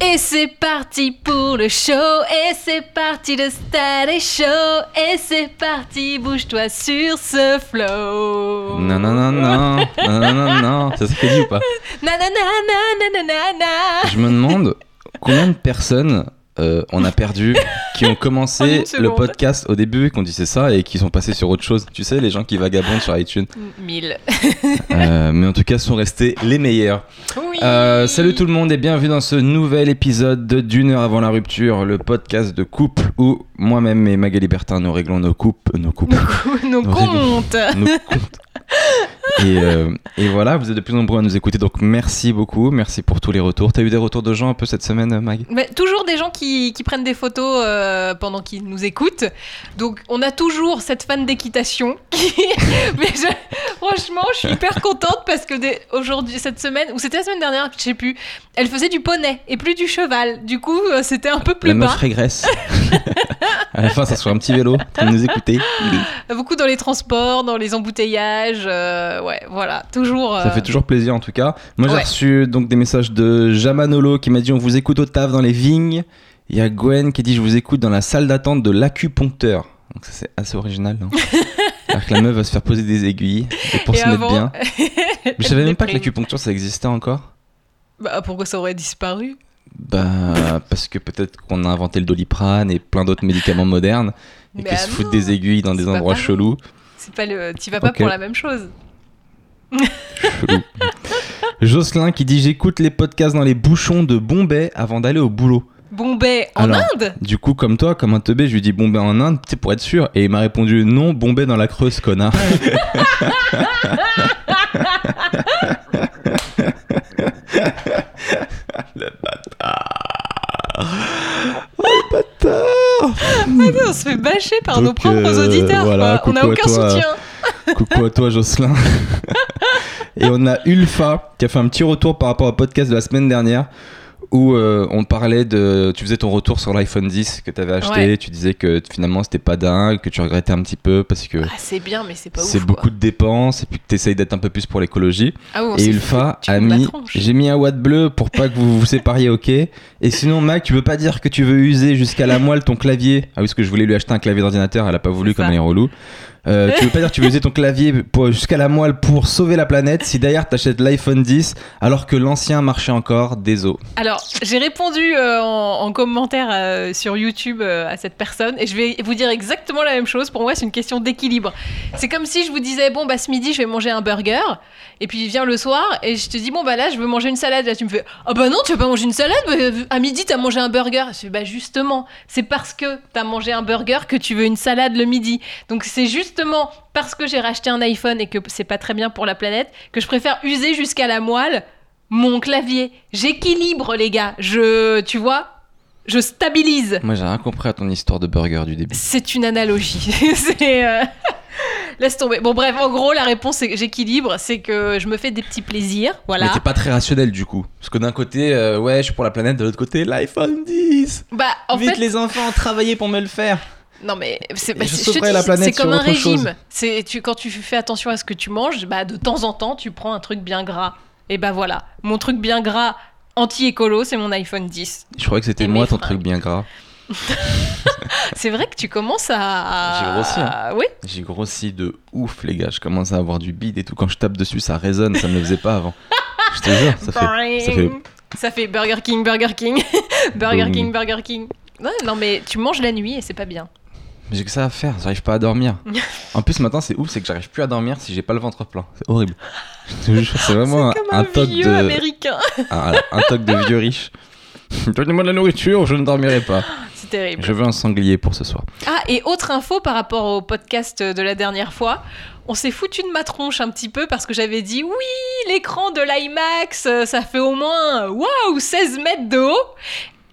Et c'est parti pour le show, et c'est parti le stade est chaud, et c'est parti, bouge-toi sur ce flow. Non, non, non, non, non, non, non, non, ça se fait dit ou pas Nanana, nanana, Je me demande combien de personnes euh, on a perdu qui ont En commencé le podcast au début et qu'on disait ça et qui sont passés sur autre chose. Tu sais, les gens qui vagabondent sur iTunes. 1000. Euh, mais en tout cas, sont restés les meilleurs. Oui. Euh, salut tout le monde et bienvenue dans ce nouvel épisode de D'une heure avant la rupture, le podcast de couple où moi-même et Magali Bertin nous réglons nos coupes, nos coupes, Nos Nos comptes. nos comptes. Et, euh, et voilà, vous êtes de plus nombreux à nous écouter, donc merci beaucoup, merci pour tous les retours. T'as eu des retours de gens un peu cette semaine, Mag? Mais toujours des gens qui, qui prennent des photos euh, pendant qu'ils nous écoutent. Donc on a toujours cette fan d'équitation. Qui... Mais je- franchement, je suis hyper contente parce que des- aujourd'hui, cette semaine, ou c'était la semaine dernière, je sais plus, elle faisait du poney et plus du cheval. Du coup, euh, c'était un peu plus La meuf bas. régresse. à la fin, ça soit un petit vélo pour nous écouter. Beaucoup dans les transports, dans les embouteillages. euh, ouais, voilà, toujours. Ça euh, fait toujours plaisir en tout cas. Moi j'ai Ouais. reçu donc des messages de Jamanolo qui m'a dit on vous écoute au taf dans les vignes. Il y a Gwen qui dit je vous écoute dans la salle d'attente de l'acupuncteur. Donc ça c'est assez original. Alors que la meuf va se faire poser des aiguilles et pour et se mettre bien. Mais je savais même pas que l'acupuncture ça existait encore. Bah, pourquoi ça aurait disparu? Bah parce que peut-être qu'on a inventé le doliprane et plein d'autres médicaments modernes et qu'ils ah se foutent non, des aiguilles dans des endroits chelous. C'est pas le. Tu vas pas pour la même chose. Chelou. Jocelyn qui dit j'écoute les podcasts dans les bouchons de Bombay avant d'aller au boulot. Bombay en Alors, Inde? Du coup, comme toi, comme un teubé, je lui dis Bombay en Inde, tu sais, pour être sûr. Et il m'a répondu non, Bombay dans la Creuse, connard. le bâtard. Oh, le bâtard. On se fait bâcher par Donc, nos propres euh, auditeurs. voilà, quoi. On n'a coucou à aucun toi. soutien. Coucou à toi, Jocelyn. Et on a Ulfa qui a fait un petit retour par rapport au podcast de la semaine dernière où euh, on parlait de. Tu faisais ton retour sur l'iPhone 10 que tu avais acheté. Ouais. Tu disais que finalement c'était pas dingue, que tu regrettais un petit peu parce que Ah, c'est bien, mais c'est pas ouf. c'est quoi. beaucoup de dépenses et puis que tu essayes d'être un peu plus pour l'écologie. Ah on Et Ulfa a mis. J'ai mis un watt bleu pour pas que vous vous sépariez, ok Et sinon, Mac, tu veux pas dire que tu veux user jusqu'à la moelle ton clavier Ah oui, parce que je voulais lui acheter un clavier d'ordinateur, elle a pas voulu comme ça. elle est relou. Euh, tu veux pas dire que tu veux user ton clavier jusqu'à la moelle pour sauver la planète si d'ailleurs t'achètes l'iPhone 10 alors que l'ancien marchait encore Désolé. Alors, j'ai répondu euh, en, en commentaire euh, sur YouTube à cette personne et je vais vous dire exactement la même chose. Pour moi, c'est une question d'équilibre. C'est comme si je vous disais bon bah ce midi je vais manger un burger et puis vient le soir et je te dis bon bah là je veux manger une salade. Là tu me fais ah bah non tu vas pas manger une salade? bah, à midi t'as mangé un burger. Je fais bah justement c'est parce que t'as mangé un burger que tu veux une salade le midi. Donc c'est justement parce que j'ai racheté un iPhone et que c'est pas très bien pour la planète que je préfère user jusqu'à la moelle mon clavier. J'équilibre, les gars. Je, tu vois, je stabilise. Moi j'ai rien compris à ton histoire de burger du début. C'est une analogie. c'est. euh, Laisse tomber. Bon, bref, en gros, la réponse, c'est que j'équilibre. C'est que je me fais des petits plaisirs. Mais Voilà. t'es pas très rationnel du coup. Parce que d'un côté, euh, ouais, je suis pour la planète, de l'autre côté, l'iPhone 10 Bah, en Vite fait. les enfants, travaillez pour me le faire Non, mais c'est comme un régime. C'est tu, quand tu fais attention à ce que tu manges, bah, de temps en temps, tu prends un truc bien gras. Et bah voilà. Mon truc bien gras anti-écolo, c'est mon iPhone 10. Je croyais que c'était moi ton fringues. truc bien gras. C'est vrai que tu commences à. J'ai grossi, hein. Oui, J'ai grossi de ouf, les gars. Je commence à avoir du bide et tout. Quand je tape dessus, ça résonne. Ça me le faisait pas avant. Je te jure, ça fait. ça fait- Ça fait Burger King, Burger King, Burger. King, Burger King. Ouais, non, mais tu manges la nuit et c'est pas bien. Mais j'ai que ça à faire. J'arrive pas à dormir. En plus, maintenant, c'est ouf, c'est que j'arrive plus à dormir si j'ai pas le ventre plein. C'est horrible. C'est vraiment Comme un, un, toc vieux de. américain. Un, un toc de vieux riche. Donnez-moi de la nourriture, je ne dormirai pas. C'est terrible. Je veux un sanglier pour ce soir. Ah, et autre info par rapport au podcast de la dernière fois. On s'est foutu de ma tronche un petit peu parce que j'avais dit oui, l'écran de l'IMAX, euh, ça fait au moins waouh 16 mètres de haut.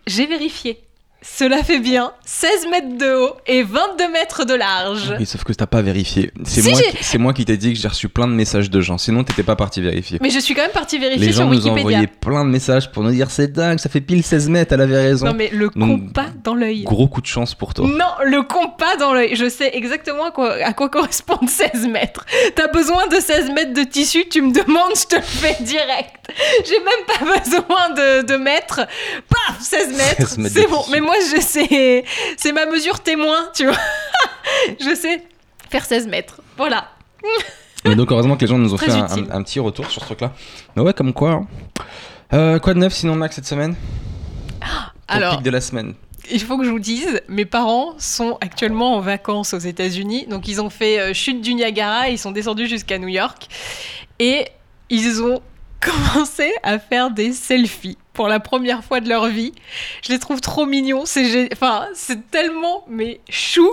J'ai vérifié. Cela fait bien 16 mètres de haut et 22 mètres de large. Oui, sauf que t'as pas vérifié. C'est Si, moi, qui- c'est moi qui t'ai dit que j'ai reçu plein de messages de gens. Sinon, t'étais pas parti vérifier. Mais je suis quand même partie vérifier Les sur gens nous ont Wikipédia. envoyé plein de messages pour nous dire c'est dingue, ça fait pile 16 mètres, elle avait raison. Non mais le Donc, compas dans l'œil. Gros coup de chance pour toi. Non, le compas dans l'œil. Je sais exactement à quoi, à quoi correspondent 16 mètres. T'as besoin de 16 mètres de tissu, tu me demandes, je te le fais direct. J'ai même pas besoin de, de mètres. Paf, 16 mètres. 16 mètres C'est bon. Mais moi, je sais, c'est ma mesure témoin, tu vois. je sais faire 16 mètres. Voilà. Mais donc, heureusement que les gens nous ont Très fait un, utile. un- un petit retour sur ce truc-là. Mais ouais, comme quoi. hein. Euh, quoi de neuf sinon, Max, cette semaine? Alors, pic de la semaine. il faut que je vous dise, mes parents sont actuellement en vacances aux États-Unis. Donc, ils ont fait euh, chute du Niagara, ils sont descendus jusqu'à New York. Et ils ont commencé à faire des selfies pour la première fois de leur vie. Je les trouve trop mignons. C'est enfin, c'est tellement mais chou.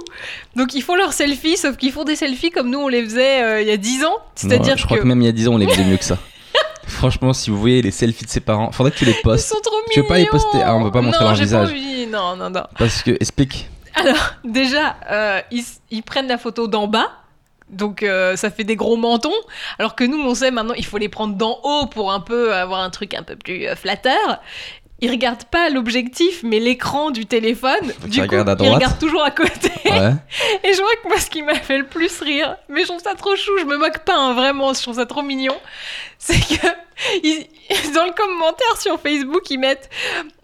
Donc, ils font leurs selfies, sauf qu'ils font des selfies comme nous on les faisait euh, il y a 10 ans. C'est-à-dire je crois que. même il y a 10 ans, on les faisait mieux que ça. Franchement, si vous voyez les selfies de ses parents, faudrait que tu les Ils postes. sont trop mignons. Tu veux pas les poster Ah, on peut pas montrer non, leur visage. Pas envie. Non, non, non. Parce que, explique. Alors, déjà, euh, ils, ils prennent la photo d'en bas. Donc, euh, ça fait des gros mentons. Alors que nous, on sait maintenant, il faut les prendre d'en haut pour un peu avoir un truc un peu plus euh, flatteur. Ils regardent pas l'objectif, mais l'écran du téléphone. Faut du coup, à ils droite. regardent toujours à côté. Ouais. Et je vois que moi, ce qui m'a fait le plus rire, mais je trouve ça trop chou, je me moque pas, hein, vraiment, je trouve ça trop mignon, c'est que ils- dans le commentaire sur Facebook, ils mettent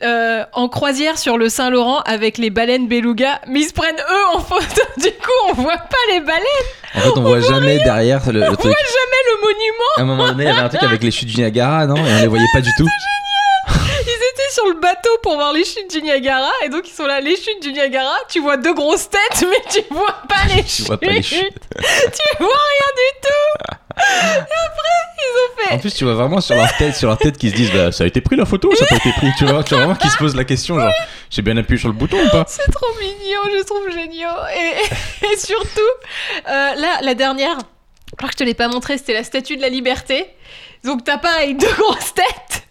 euh, en croisière sur le Saint-Laurent avec les baleines beluga, mais ils se prennent eux en photo, du coup, on voit pas les baleines, En fait, on voit jamais derrière le, le truc. mais le monument, À un moment donné, il y avait un truc avec les chutes du Niagara, non? Et on les voyait pas du tout. Sur le bateau pour voir les chutes du Niagara, et donc ils sont là, les chutes du Niagara, tu vois deux grosses têtes, mais tu vois pas les Tu chutes, vois pas les chutes. tu vois rien du tout, et après, ils ont fait... En plus, tu vois vraiment sur leur tête, sur leur tête, qu'ils se disent bah, ça a été pris la photo ou ça a pas été pris Tu vois, tu vois vraiment qu'ils se posent la question genre j'ai bien appuyé sur le bouton ou pas? C'est trop mignon, je trouve génial. Et, et surtout, euh, là, la dernière, je crois que je te l'ai pas montré, c'était la statue de la liberté. Donc t'as pareil deux grosses têtes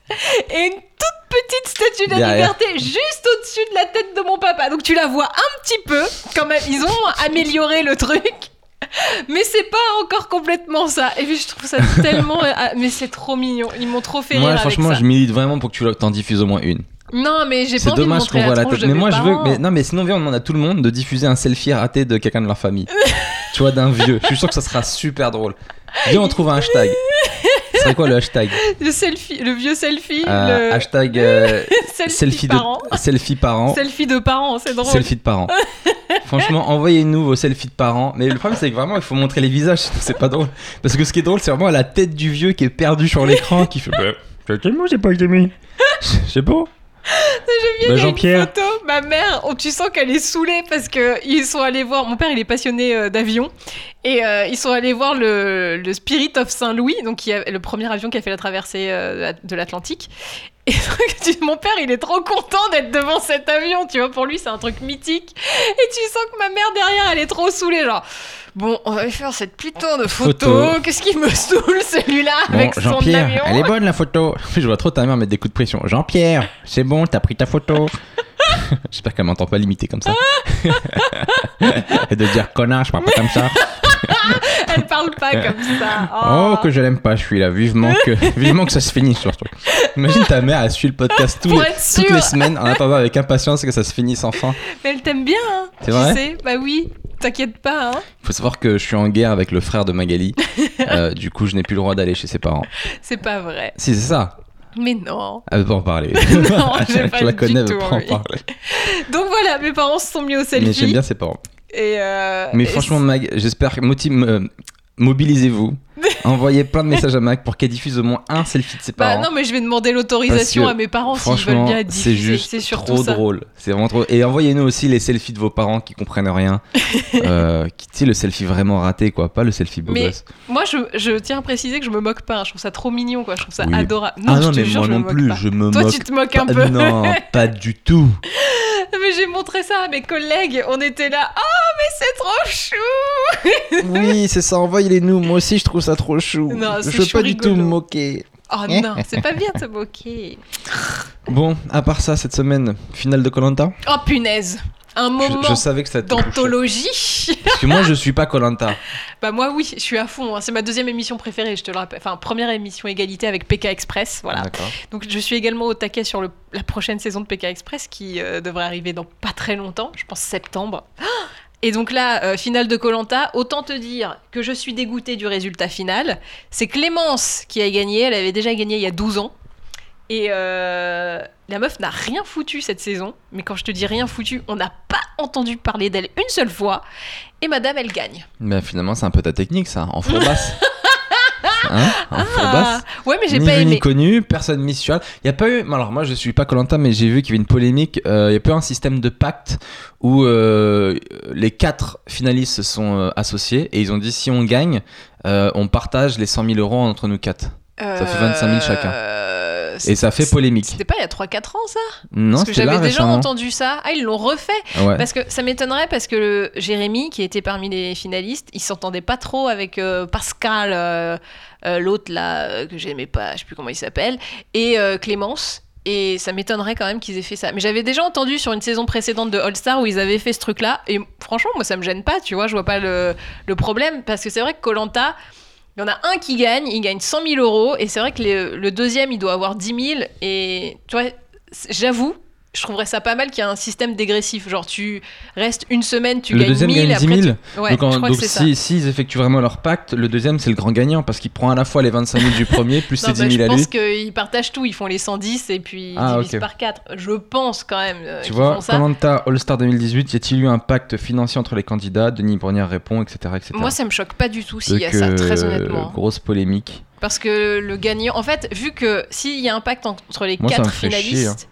et une toute petite statue de la liberté juste au-dessus de la tête de mon papa. Donc tu la vois un petit peu, quand même. Ils ont amélioré le truc. Mais c'est pas encore complètement ça. Et puis je trouve ça tellement. ah, Mais c'est trop mignon. Ils m'ont trop fait Moi, rire franchement, avec ça. je milite vraiment pour que tu t'en diffuses au moins une. Non, mais j'ai pas C'est envie dommage qu'on voit la tête. Mais moi, je veux. Mais non, mais sinon, viens, on demande à tout le monde de diffuser un selfie raté de quelqu'un de leur famille. tu vois, d'un vieux. Je suis sûr que ça sera super drôle. Viens, on trouve un hashtag. Serait quoi le hashtag Le selfie, le vieux selfie, Euh, le Hashtag euh, selfie, selfie, de, selfie parents. Selfie de parents, c'est drôle. Selfie de parents. Franchement, envoyez-nous vos selfies de parents. Mais le problème, c'est que vraiment, il faut montrer les visages. C'est pas drôle. Parce que ce qui est drôle, c'est vraiment la tête du vieux qui est perdu sur l'écran, qui fait. Bah, j'ai pas été mis. Je Bah, Jean-Pierre. photo, ma mère, oh, tu sens qu'elle est saoulée parce que ils sont allés voir. Mon père, il est passionné euh, d'avion et euh, ils sont allés voir le, le Spirit of Saint-Louis, donc qui a- le premier avion qui a fait la traversée euh, de l'Atlantique. Et donc, tu- mon père, il est trop content d'être devant cet avion, tu vois. Pour lui, c'est un truc mythique. Et tu sens que ma mère derrière, elle est trop saoulée, genre. Bon, on va faire cette putain de photo. Photo. Qu'est-ce qui me saoule celui-là Bon, avec son Jean-Pierre, avion elle est bonne la photo. Je vois trop ta mère mettre des coups de pression. Jean-Pierre, c'est bon, t'as pris ta photo. J'espère qu'elle m'entend pas limiter comme ça. Et de dire connard, je parle pas comme ça. Elle parle pas comme ça. Oh, que je l'aime pas, je suis là. Vivement que, vivement que ça se finisse sur ce truc. Imagine ta mère, elle suit le podcast tous les- toutes les semaines en attendant avec impatience que ça se finisse enfin. Mais elle t'aime bien, hein C'est vrai sais Bah oui, t'inquiète pas, hein Il faut savoir que je suis en guerre avec le frère de Magali. Euh, du coup, je n'ai plus le droit d'aller chez ses parents. C'est pas vrai. Si, c'est ça. Mais non. Elle veut pas en parler. Non, j'ai pas je la du connais, elle veut pas en parler. Donc voilà, mes parents se sont mis au Mais selfie. j'aime bien ses parents. Et euh, Mais et franchement, Mag, j'espère euh, mobilisez-vous. Envoyez plein de messages à Mag pour qu'elle diffuse au moins un selfie de ses Bah parents. non, mais je vais demander l'autorisation à mes parents s'ils veulent bien c'est diffuser. juste C'est surtout trop ça. drôle. C'est vraiment trop. Et envoyez-nous aussi les selfies de vos parents qui comprennent rien. euh, qui, tu sais, le selfie vraiment raté, quoi. Pas le selfie beau Mais- gosse. Moi, je, je tiens à préciser que je me moque pas. hein. Je trouve ça trop mignon, quoi. Je trouve ça Oui. adorable. ah je non, te mais jure, moi je me non moque plus, pas. je me Toi, moque. tu te moques un peu. Non, pas du tout. mais j'ai montré ça à mes collègues. On était là. Oh, mais c'est trop chou Oui, c'est ça, envoyez-les nous. Moi aussi, je trouve ça trop chou. Non, je veux pas du tout me moquer. Oh non, c'est pas bien de se moquer. Bon, à part ça, cette semaine, finale de Colanta. Oh punaise Un moment Je, je savais que ça te touchait. d'anthologie Parce que moi, je suis pas Colanta. Bah moi oui, je suis à fond. hein. C'est ma deuxième émission préférée, je te le rappelle. Enfin, première émission égalité avec PK Express, voilà. Donc je suis également au taquet sur le- la prochaine saison de PK Express qui euh, devrait arriver dans pas très longtemps, je pense septembre. Et donc là, euh, finale de Colanta, autant te dire que je suis dégoûtée du résultat final. C'est Clémence qui a gagné, elle avait déjà gagné il y a 12 ans. Et euh, la meuf n'a rien foutu cette saison. Mais quand je te dis rien foutu, on n'a pas entendu parler d'elle une seule fois. Et madame, elle gagne. Mais finalement, c'est un peu ta technique, ça, en fourbasse. hein En fourbasse. Ah, ouais, mais j'ai ni pas vu aimé. ni connu, personne. Il y a pas eu. Alors moi je suis pas Colanta, mais j'ai vu qu'il y avait une polémique. Euh, Il y a pas eu un système de pacte où euh, les quatre finalistes se sont euh, associés et ils ont dit si on gagne, euh, on partage les 100 000 euros entre nous quatre. Ça fait 25 000 chacun. Euh, Et ça fait polémique. C'était pas il y a 3-4 ans ça? Non, Parce que j'avais déjà récemment. entendu ça. Ah, ils l'ont refait Ouais. Parce que ça m'étonnerait parce que le Jérémy, qui était parmi les finalistes, il s'entendait pas trop avec euh, Pascal, euh, euh, l'autre là, que j'aimais pas, je sais plus comment il s'appelle, et Clémence. Et ça m'étonnerait quand même qu'ils aient fait ça. Mais j'avais déjà entendu sur une saison précédente de All Star où ils avaient fait ce truc-là. Et franchement, moi, ça me gêne pas, tu vois. Je vois pas le, le problème. Parce que c'est vrai que Colanta, il y en a un qui gagne, il gagne 100 000 euros. Et c'est vrai que le, deuxième, il doit avoir 10 000. Et tu vois, j'avoue, je trouverais ça pas mal qu'il y ait un système dégressif. Genre, tu restes une semaine, tu le gagnes deuxième 1000. gagne 10 après, 000. tu- Ouais, donc en- je donc si, s'ils effectuent vraiment leur pacte, le deuxième c'est le grand gagnant parce qu'il prend à la fois les 25 000 du premier plus. Non, ses bah, 10 je 000 à lui. pense qu'ils partagent tout. Ils font les 110 et puis ils Ah, divisent ok. par 4. Je pense quand même euh, Tu vois. Colanta All-Star 2018, y a-t-il eu un pacte financier entre les candidats? Denis Brogniart répond, etc. etc. Moi, ça me choque pas du tout s'il y a ça, euh, très honnêtement. Grosse polémique. Parce que le gagnant, en fait, vu que s'il y a un pacte entre les Moi, quatre fait chier, finalistes,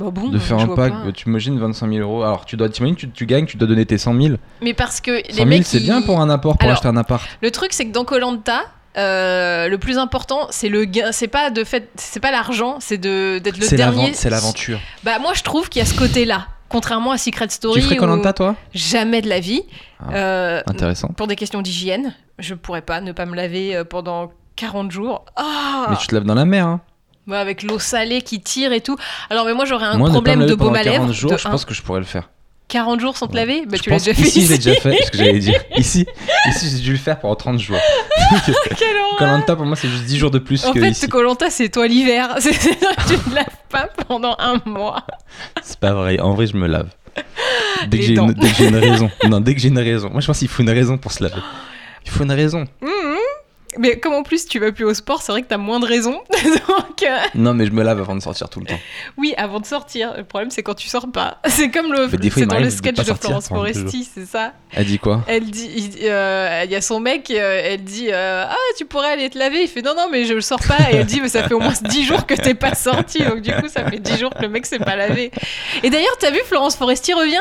bah bon, de faire un pacte, pas. tu imagines 25 000 euros. Alors, tu dois, t'imagines, tu, tu gagnes, tu dois donner tes 100 000. Mais parce que 100 les 000, mecs, c'est ils- bien pour un apport pour Alors, acheter un appart. Le truc, c'est que dans Colanta, le plus important, c'est le gain. C'est pas de fait, c'est pas l'argent, c'est de d'être le C'est dernier. c'est l'aventure. Bah moi, je trouve qu'il y a ce côté-là. Contrairement à Secret Story, Tu ferais Colanta, toi? jamais de la vie. Ah, Euh, Intéressant. pour des questions d'hygiène, je pourrais pas ne pas me laver euh, pendant 40 jours. Ah Mais tu te laves dans la mer. Hein. Ouais, avec l'eau salée qui tire et tout. Alors, mais moi, j'aurais un Moi, problème de baume à 40 lèvres. jours, de je un. pense que je pourrais le faire. 40 jours sans te laver? Bah, Tu l'as déjà fait ici, j'ai déjà fait. Ce que j'allais dire. Ici, ici j'ai dû le faire pendant 30 jours. Colanta, pour moi, c'est juste 10 jours de plus En que fait, ici. Colanta, c'est toi l'hiver. Tu ne laves pas pendant un mois. C'est pas vrai. En vrai, je me lave. Dès que j'ai une, raison. Non, dès que j'ai une raison. Moi, je pense qu'il faut une raison pour se laver. Il faut une raison. Mhm. Mais comme en plus tu vas plus au sport, c'est vrai que t'as moins de raisons. Donc, euh, Non, mais je me lave avant de sortir tout le temps. oui, avant de sortir. Le problème, c'est quand tu sors pas. C'est comme le, c'est dans le de sketch de Florence Foresti, c'est ça. Elle dit quoi? Elle dit, il euh, il y a son mec, euh, elle dit, euh, ah, tu pourrais aller te laver. Il fait, non, non, mais je le sors pas. Et elle dit, mais ça fait au moins 10 jours que t'es pas sorti. Donc du coup, ça fait 10 jours que le mec s'est pas lavé. Et d'ailleurs, t'as vu, Florence Foresti revient?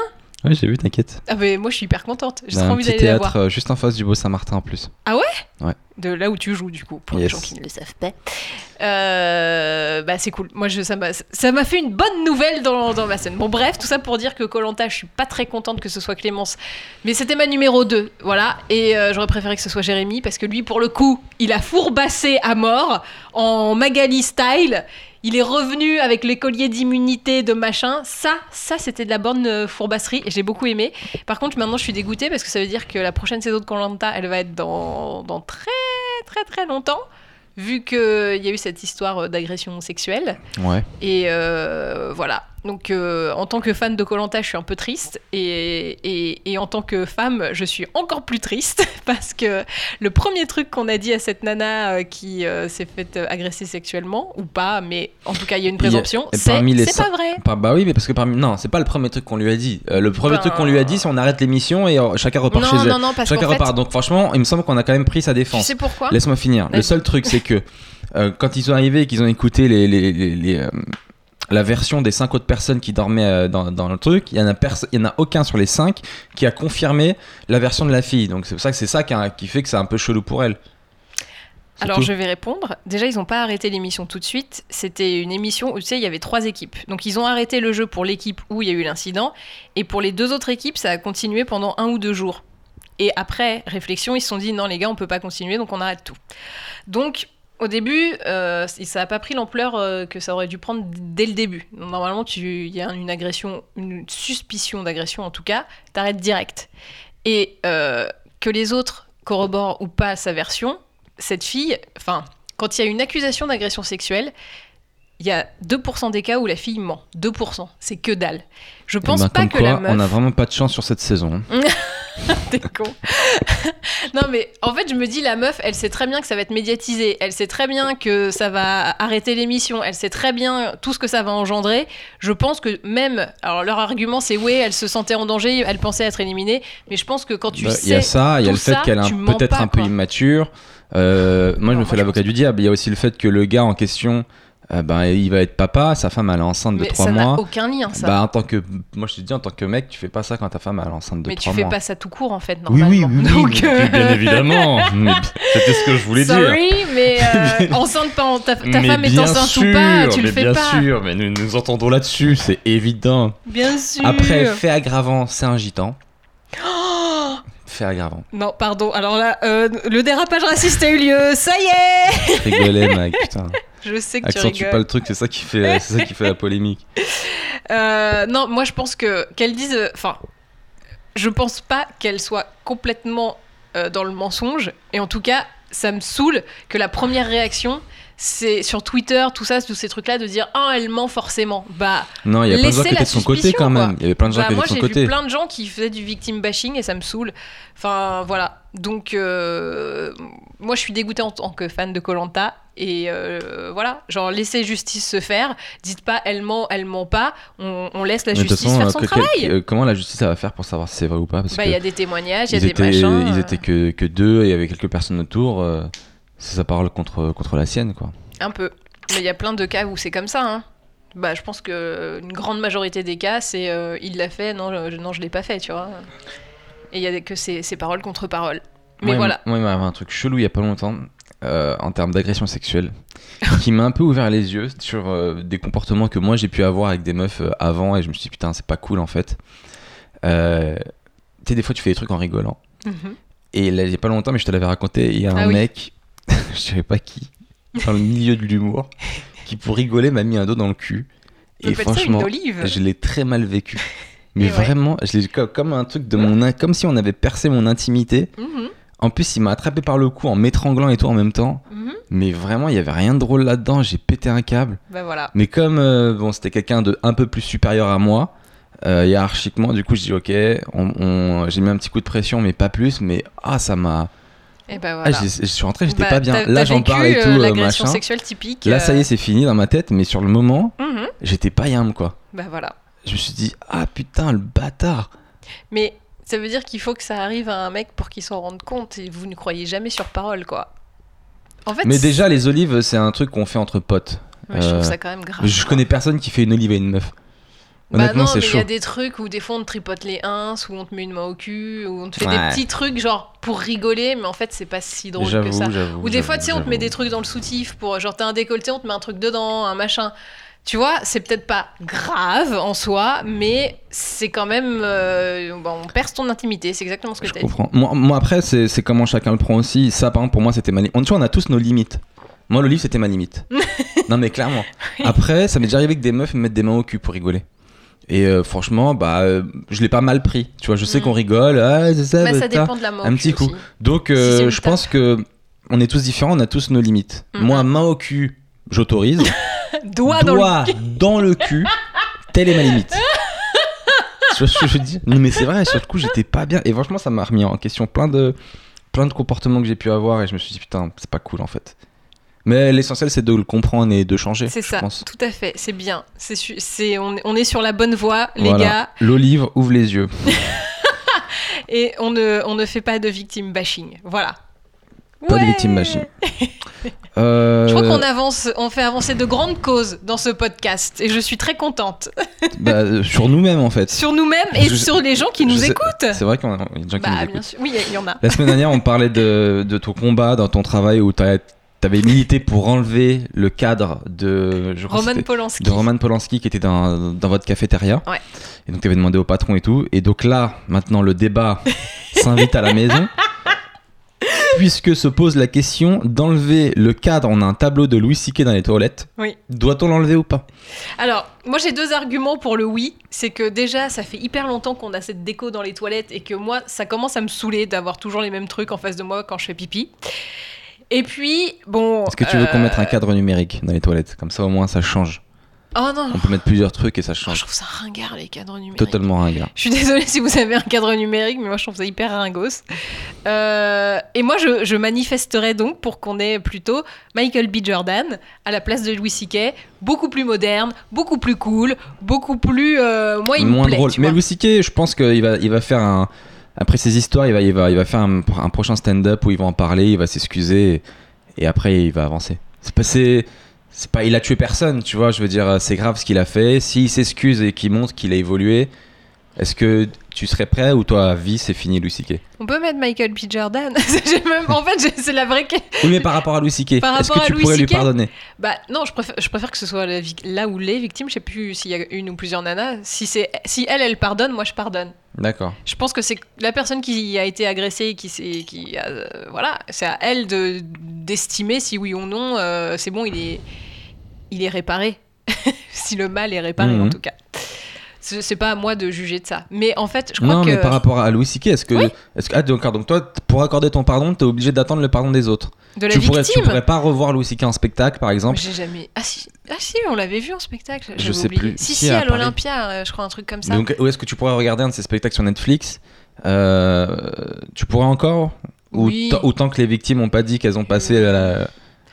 Ouais, j'ai vu, t'inquiète. Ah, mais moi, je suis hyper contente. J'ai Dans trop envie d'aller la théâtre voir. euh, juste en face du Beau Saint-Martin en plus. De là où tu joues, du coup, pour Yes. les gens qui ne le savent pas. Euh, bah, c'est cool. Moi, je, ça m'a ça m'a fait une bonne nouvelle dans, dans ma scène. Bon, bref, tout ça pour dire que Colanta, je suis pas très contente que ce soit Clémence. Mais c'était ma numéro 2, voilà. Et euh, j'aurais préféré que ce soit Jérémy, parce que lui, pour le coup, il a fourbassé à mort en Magali style. Il est revenu avec les colliers d'immunité, de machin. Ça, ça, c'était de la bonne euh, fourbasserie et j'ai beaucoup aimé. Par contre, maintenant, je suis dégoûtée parce que ça veut dire que la prochaine saison de Colanta, elle va être dans, dans très, très, très longtemps. Vu qu'il y a eu cette histoire euh, d'agression sexuelle. Ouais. Et euh, voilà. Donc, euh, en tant que fan de Colanta, je suis un peu triste. Et, et, et en tant que femme, je suis encore plus triste. Parce que le premier truc qu'on a dit à cette nana euh, qui euh, s'est faite agresser sexuellement, ou pas, mais en tout cas, il y a une présomption, c'est parmi les c'est cin- pas vrai. Bah, bah oui, mais parce que parmi. Non, c'est pas le premier truc qu'on lui a dit. Euh, le premier Ben- truc qu'on lui a dit, c'est on arrête l'émission et euh, chacun repart Non, chez elle. non, non, parce chacun fait, repart. Donc franchement, il me semble qu'on a quand même pris sa tu défense. sais pourquoi? Laisse-moi finir. Le seul truc, c'est que quand ils sont arrivés et qu'ils ont écouté les, les- les- les, la version des cinq autres personnes qui dormaient euh, dans, dans le truc, il y en a perso- il y en a aucun sur les cinq qui a confirmé la version de la fille. Donc c'est ça que c'est ça qui, a- qui fait que c'est un peu chelou pour elle. Alors tout. je vais répondre. Déjà, ils n'ont pas arrêté l'émission tout de suite. C'était une émission où tu sais, il y avait trois équipes. Donc ils ont arrêté le jeu pour l'équipe où il y a eu l'incident. Et pour les deux autres équipes, ça a continué pendant un ou deux jours. Et après réflexion, ils se sont dit non les gars, on peut pas continuer, donc on arrête tout. Donc Au début, euh, ça n'a pas pris l'ampleur euh, que ça aurait dû prendre dès le début. Normalement, il y a une agression, une suspicion d'agression en tout cas, t'arrêtes direct. Et euh, que les autres corroborent ou pas sa version, cette fille, enfin, quand il y a une accusation d'agression sexuelle, il y a 2% des cas où la fille ment. 2%, c'est que dalle. Je Eh pense ben, pas que quoi, la meuf... on a vraiment pas de chance sur cette saison. hein. T'es con. non, mais en fait, je me dis, la meuf, elle sait très bien que ça va être médiatisé. Elle sait très bien que ça va arrêter l'émission. Elle sait très bien tout ce que ça va engendrer. Je pense que même. Alors, leur argument, c'est oui, elle se sentait en danger, elle pensait être éliminée. Mais je pense que quand tu Bah, sais. Il y a ça, il y a le fait qu'elle est peut-être un peu quoi. immature. Euh, moi, je me fais l'avocat du diable. Il y a aussi le fait que le gars en question, euh, ben, il va être papa, sa femme elle est enceinte de mais 3 ça n'a mois. aucun lien, ça. Bah, en tant que, moi je te dis, en tant que mec, tu fais pas ça quand ta femme elle est enceinte de mais tu 3 fais mois. pas ça tout court, en fait, oui, normalement. oui, oui, Donc, oui, euh, bien évidemment. Mais C'était ce que je voulais dire. Sorry, mais euh, enceinte, pas en- ta, ta Mais femme est bien enceinte sûr, ou pas, tu le mais fais bien pas. sûr, mais nous nous entendons là-dessus, c'est évident. Bien sûr. Après, fait aggravant, c'est un gitan. Oh Fait aggravant. Non, pardon. Alors là, euh, le dérapage raciste a eu lieu. Ça y est Je rigolais, mec, putain. Je sais que Accentue tu pas rigoles. le truc, c'est ça qui fait, c'est ça qui fait la polémique. Euh, non, moi je pense que qu'elle dise. euh, Enfin, je pense pas qu'elle soit complètement euh, dans le mensonge. Et en tout cas, ça me saoule que la première réaction, c'est sur Twitter, tout ça, tous ces trucs-là, de dire ah elle ment forcément. Bah, Non, il y a plein de gens qui étaient de son côté quand même. Il y avait plein de gens bah, qui étaient moi de son j'ai côté. vu plein de gens qui faisaient du victim bashing et ça me saoule. Enfin voilà. Donc euh, moi je suis dégoûtée en tant que fan de Colanta et euh, voilà, genre laissez justice se faire. Dites pas elle ment, elle ment pas. On, on laisse la Mais justice façon, faire euh, son que- travail. que- comment la justice va faire pour savoir si c'est vrai ou pas? Parce Bah il y a des témoignages, il y a des étaient, machins. ils étaient que, que deux et il y avait quelques personnes autour. euh, c'est sa parole contre, contre la sienne, quoi. Un peu. Mais il y a plein de cas où c'est comme ça. Hein. Bah, je pense que une grande majorité des cas, c'est euh, il l'a fait, non, je, non, je l'ai pas fait, tu vois. Et il y a que c'est c'est parole contre parole. Mais Moi, il voilà. Moi, il arrivé un truc chelou il y a pas longtemps euh, en termes d'agression sexuelle qui m'a un peu ouvert les yeux sur euh, des comportements que moi j'ai pu avoir avec des meufs avant et je me suis dit putain, c'est pas cool en fait. Tu sais, des fois tu fais des trucs en rigolant. Mhm. Et là, il y a pas longtemps, mais je te l'avais raconté, il y a un Ah oui. mec, je savais pas qui, dans le milieu de l'humour, qui pour rigoler m'a mis un dos dans le cul. Et franchement, je l'ai très mal vécu. Mais Et ouais. vraiment, je l'ai co- comme un truc de mon, comme si on avait percé mon intimité. Mhm, En plus, il m'a attrapé par le cou en m'étranglant et tout en même temps. mhm. Mais vraiment, il y avait rien de drôle là-dedans. J'ai pété un câble. Bah voilà. Mais comme euh, bon, c'était quelqu'un de un peu plus supérieur à moi, euh, hiérarchiquement, du coup, je dis ok. on- on- j'ai mis un petit coup de pression, mais pas plus. Mais ah, ça m'a. Et bah Ah, voilà. je suis rentré, j'étais Bah, pas bien. Là, j'en parle et euh, tout, euh, L'agression machin. sexuelle typique. Là, ça y euh, est, c'est fini dans ma tête. Mais sur le moment, mhm. j'étais pas yam quoi. Bah voilà. Je me suis dit ah putain, le bâtard. Mais ça veut dire qu'il faut que ça arrive à un mec pour qu'il s'en rende compte et vous ne croyez jamais sur parole, quoi. En fait, Mais déjà, les olives, c'est un truc qu'on fait entre potes. Ouais, je trouve euh, ça quand même grave. Je connais personne qui fait une olive à une meuf. Bah non, mais il y a des trucs où des fois on te tripote les uns, où on te met une main au cul, où on te fait des petits trucs genre pour rigoler, mais en fait c'est pas si drôle que ça. Ou des fois, tu sais, on te met des trucs dans le soutif pour genre t'as un décolleté, on te met un truc dedans, un machin. Tu vois, c'est peut-être pas grave en soi, mais c'est quand même. euh, bon, on perce ton intimité, c'est exactement ce que Je dit. comprends. Moi, moi, après, c'est comment chacun le prend aussi. Ça, par exemple, pour moi, c'était ma limite. Tu vois, on a tous nos limites. Moi, l'olive, c'était ma limite. non, mais clairement. Après, ça m'est déjà arrivé que des meufs me mettent des mains au cul pour rigoler. Et euh, franchement, bah, euh, je l'ai pas mal pris. Tu vois, je sais Mm. qu'on rigole. Ah, ça, Mais ça bâtard. dépend de la un cul petit coup. aussi. Donc, euh, je pense que on est tous différents, on a tous nos limites. Mhm. Moi, main au cul, j'autorise. Doigt dans le. Doigt dans le cul, telle est ma limite. tu vois ce que je Non, mais c'est vrai, sur le coup, j'étais pas bien. Et franchement, ça m'a remis en question plein de, plein de comportements que j'ai pu avoir. Et je me suis dit, putain, c'est pas cool en fait. Mais l'essentiel, c'est de le comprendre et de changer. C'est ça, pense. tout à fait, c'est bien. C'est, on, on est sur la bonne voie, les Voilà. gars, L'olive ouvre les yeux. et on ne, on ne fait pas de victime bashing. Voilà. Pas de Ouais. victime bashing. Euh, Je crois qu'on avance, on fait avancer de grandes causes dans ce podcast, et je suis très contente. bah, euh, sur nous-mêmes en fait. Sur nous-mêmes et Je- sur les gens qui je nous sais- écoutent. C'est vrai qu'il y en a des gens qui nous Bah, écoutent. bien sûr, oui, il y en a. La semaine dernière, on parlait de, de ton combat dans ton travail où tu avais milité pour enlever le cadre de, je Roman Polanski. de Roman Polanski qui était dans, dans votre cafétéria. Ouais. Et donc tu avais demandé au patron et tout. Et donc là, maintenant, le débat s'invite à la maison. puisque se pose la question d'enlever le cadre, on a un tableau de Louis C.K. dans les toilettes. Oui. Doit-on l'enlever ou pas? Alors, moi j'ai deux arguments pour le oui. C'est que déjà, ça fait hyper longtemps qu'on a cette déco dans les toilettes et que moi, ça commence à me saouler d'avoir toujours les mêmes trucs en face de moi quand je fais pipi. Et puis, bon. Est-ce que tu veux qu'on euh, mette un cadre numérique dans les toilettes Comme ça au moins ça change. Oh non On peut mettre plusieurs trucs et ça Oh, Je change. trouve ça ringard les cadres numériques. Totalement ringard. Je suis désolée si vous avez un cadre numérique, mais moi je trouve ça hyper ringos. Euh, et moi je, je manifesterais donc pour qu'on ait plutôt Michael B. Jordan à la place de Louis C.K. Beaucoup plus moderne, beaucoup plus cool, beaucoup plus. euh, moi il me Moins plaît. drôle. tu Mais vois. Louis C.K., je pense qu'il va, il va faire un. Après ces histoires, il va, il va, il va faire un, un prochain stand-up où il va en parler, il va s'excuser et, et après il va avancer. C'est pas, c'est, c'est pas, il a tué personne, tu vois. Je veux dire, c'est grave ce qu'il a fait. S'il s'excuse et qu'il montre qu'il a évolué, est-ce que tu serais prêt ou toi, à vie, c'est fini, Louis C.K. On peut mettre Michael B. Jordan. Même, en fait, c'est la vraie. que- Oui, mais par rapport à Louis C.K., est-ce que tu Louis pourrais lui pardonner? Bah non, je préfère, je préfère que ce soit la là où les victimes. Je sais plus s'il y a une ou plusieurs nanas. Si c'est, si elle, elle pardonne, moi je pardonne. D'accord. Je pense que c'est la personne qui a été agressée, qui qui a, euh, voilà, c'est à elle de d'estimer si oui ou non euh, c'est bon, il est, il est réparé, si le mal est réparé Mhm. en tout cas. C'est pas à moi de juger de ça. Mais en fait, je crois Non, que mais par rapport à Louis C.K., est-ce que, Oui. est-ce que, ah, d'accord. Donc toi, pour accorder ton pardon, t'es obligé d'attendre le pardon des autres. de la tu pourrais, tu pourrais pas revoir Louis C.K. en spectacle, par exemple. J'ai jamais. Ah si, ah si, on l'avait vu en spectacle. Je sais oublié. plus. Si Si, si, à l'Olympia, euh, je crois un truc comme ça. Donc, où est-ce que tu pourrais regarder un de ces spectacles sur Netflix? Euh, Tu pourrais encore? Ou, Oui. tant- ou tant que les victimes ont pas dit qu'elles ont passé la-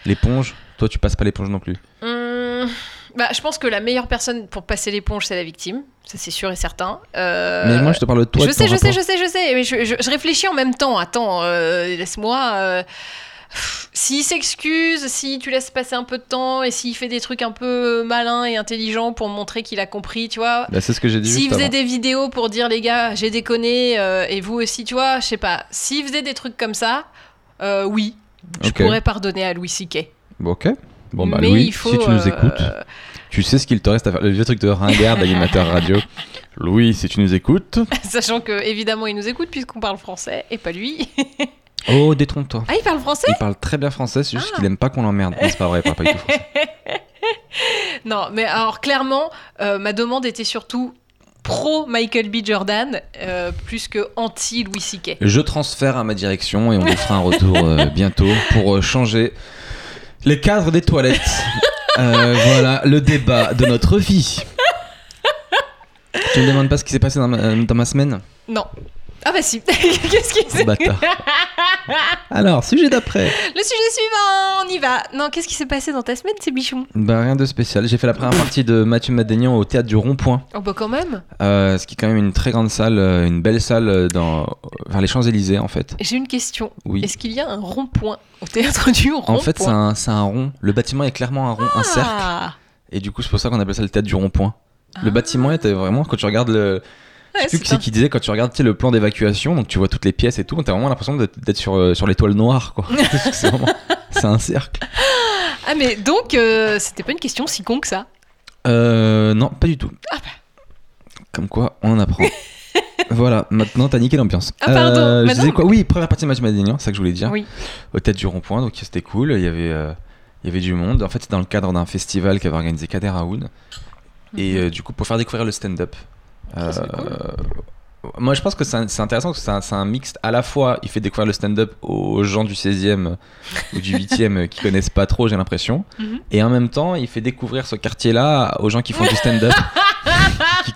l'éponge, toi tu passes pas l'éponge non plus. Hum, bah, je pense que la meilleure personne pour passer l'éponge, c'est la victime. Ça, c'est sûr et certain. Euh, Mais moi je te parle de toi. je de sais, je sais, je sais, je sais. Mais je, je- je réfléchis en même temps. Attends, euh, laisse-moi. euh, S'il s'excuse, si tu laisses passer un peu de temps et s'il fait des trucs un peu malins et intelligents pour montrer qu'il a compris, tu vois. Bah, c'est ce que j'ai dit S'il faisait avant. des vidéos pour dire les gars, j'ai déconné euh, et vous aussi, tu vois, je sais pas. S'il faisait des trucs comme ça, oui, je pourrais pardonner à Louis C.K. Ok. Bon bah Mais Louis, il faut, si tu nous euh, écoutes, tu sais ce qu'il te reste à faire. Le vieux truc de ringard d'animateur radio. Louis, si tu nous écoutes. Sachant que évidemment il nous écoute puisqu'on parle français et pas lui. Oh, détrompe-toi. Ah, il parle français Il parle très bien français, c'est juste Ah. qu'il aime pas qu'on l'emmerde. Non, C'est pas vrai, il parle pas du tout français. Non, mais alors clairement, euh, ma demande était surtout pro Michael B. Jordan euh, plus que anti Louis C.K. Je transfère à ma direction et on vous fera un retour euh, bientôt pour euh, changer les cadres des toilettes. Euh, voilà le débat de notre vie. Tu me demandes pas ce qui s'est passé dans ma, dans ma semaine? Non. Ah bah si. Qu'est-ce qui s'est Bâtard. Alors, sujet d'après. Le sujet suivant, on y va. Non, qu'est-ce qui s'est passé dans ta semaine, ces bichons Bah, rien de spécial. J'ai fait la première partie de Mathieu Madénian au théâtre du Rond-Point, Oh bah quand même. euh, ce qui est quand même une très grande salle, euh, une belle salle euh, dans, vers les Champs-Élysées en fait. J'ai une question. Oui. Est-ce qu'il y a un rond-point au théâtre du rond-point En fait, c'est un, c'est un rond. Le bâtiment est clairement un rond, un cercle. Ah. Et du coup, c'est pour ça qu'on appelle ça le théâtre du rond-point. Le Ah. bâtiment était vraiment, quand tu regardes le. Ouais, c'est un- qui disait, quand tu regardes tu sais, le plan d'évacuation, donc tu vois toutes les pièces et tout, t'as vraiment l'impression d'être sur, euh, sur l'étoile noire, quoi. C'est vraiment. Un cercle. Ah mais donc, euh, c'était pas une question si con que ça? Euh. Non, pas du tout. Ah bah. Comme quoi, on en apprend. voilà, maintenant t'as niqué l'ambiance. Ah, pardon, Euh, je disais quoi? Oui, première partie de Mathieu Madénian, c'est ça que je voulais dire. Oui. Au tête du rond-point, donc c'était cool. Il y avait. euh, Il y avait du monde. En fait, c'était dans le cadre d'un festival qu'avait organisé Kader Aoun. Et Mhm. euh, du coup, pour faire découvrir le stand-up. Ah, euh, Moi, je pense que c'est intéressant parce que c'est un, un mix. À la fois, il fait découvrir le stand-up aux gens du 16e ou du 8e qui connaissent pas trop, j'ai l'impression. Mhm. Et en même temps, il fait découvrir ce quartier-là aux gens qui font du stand-up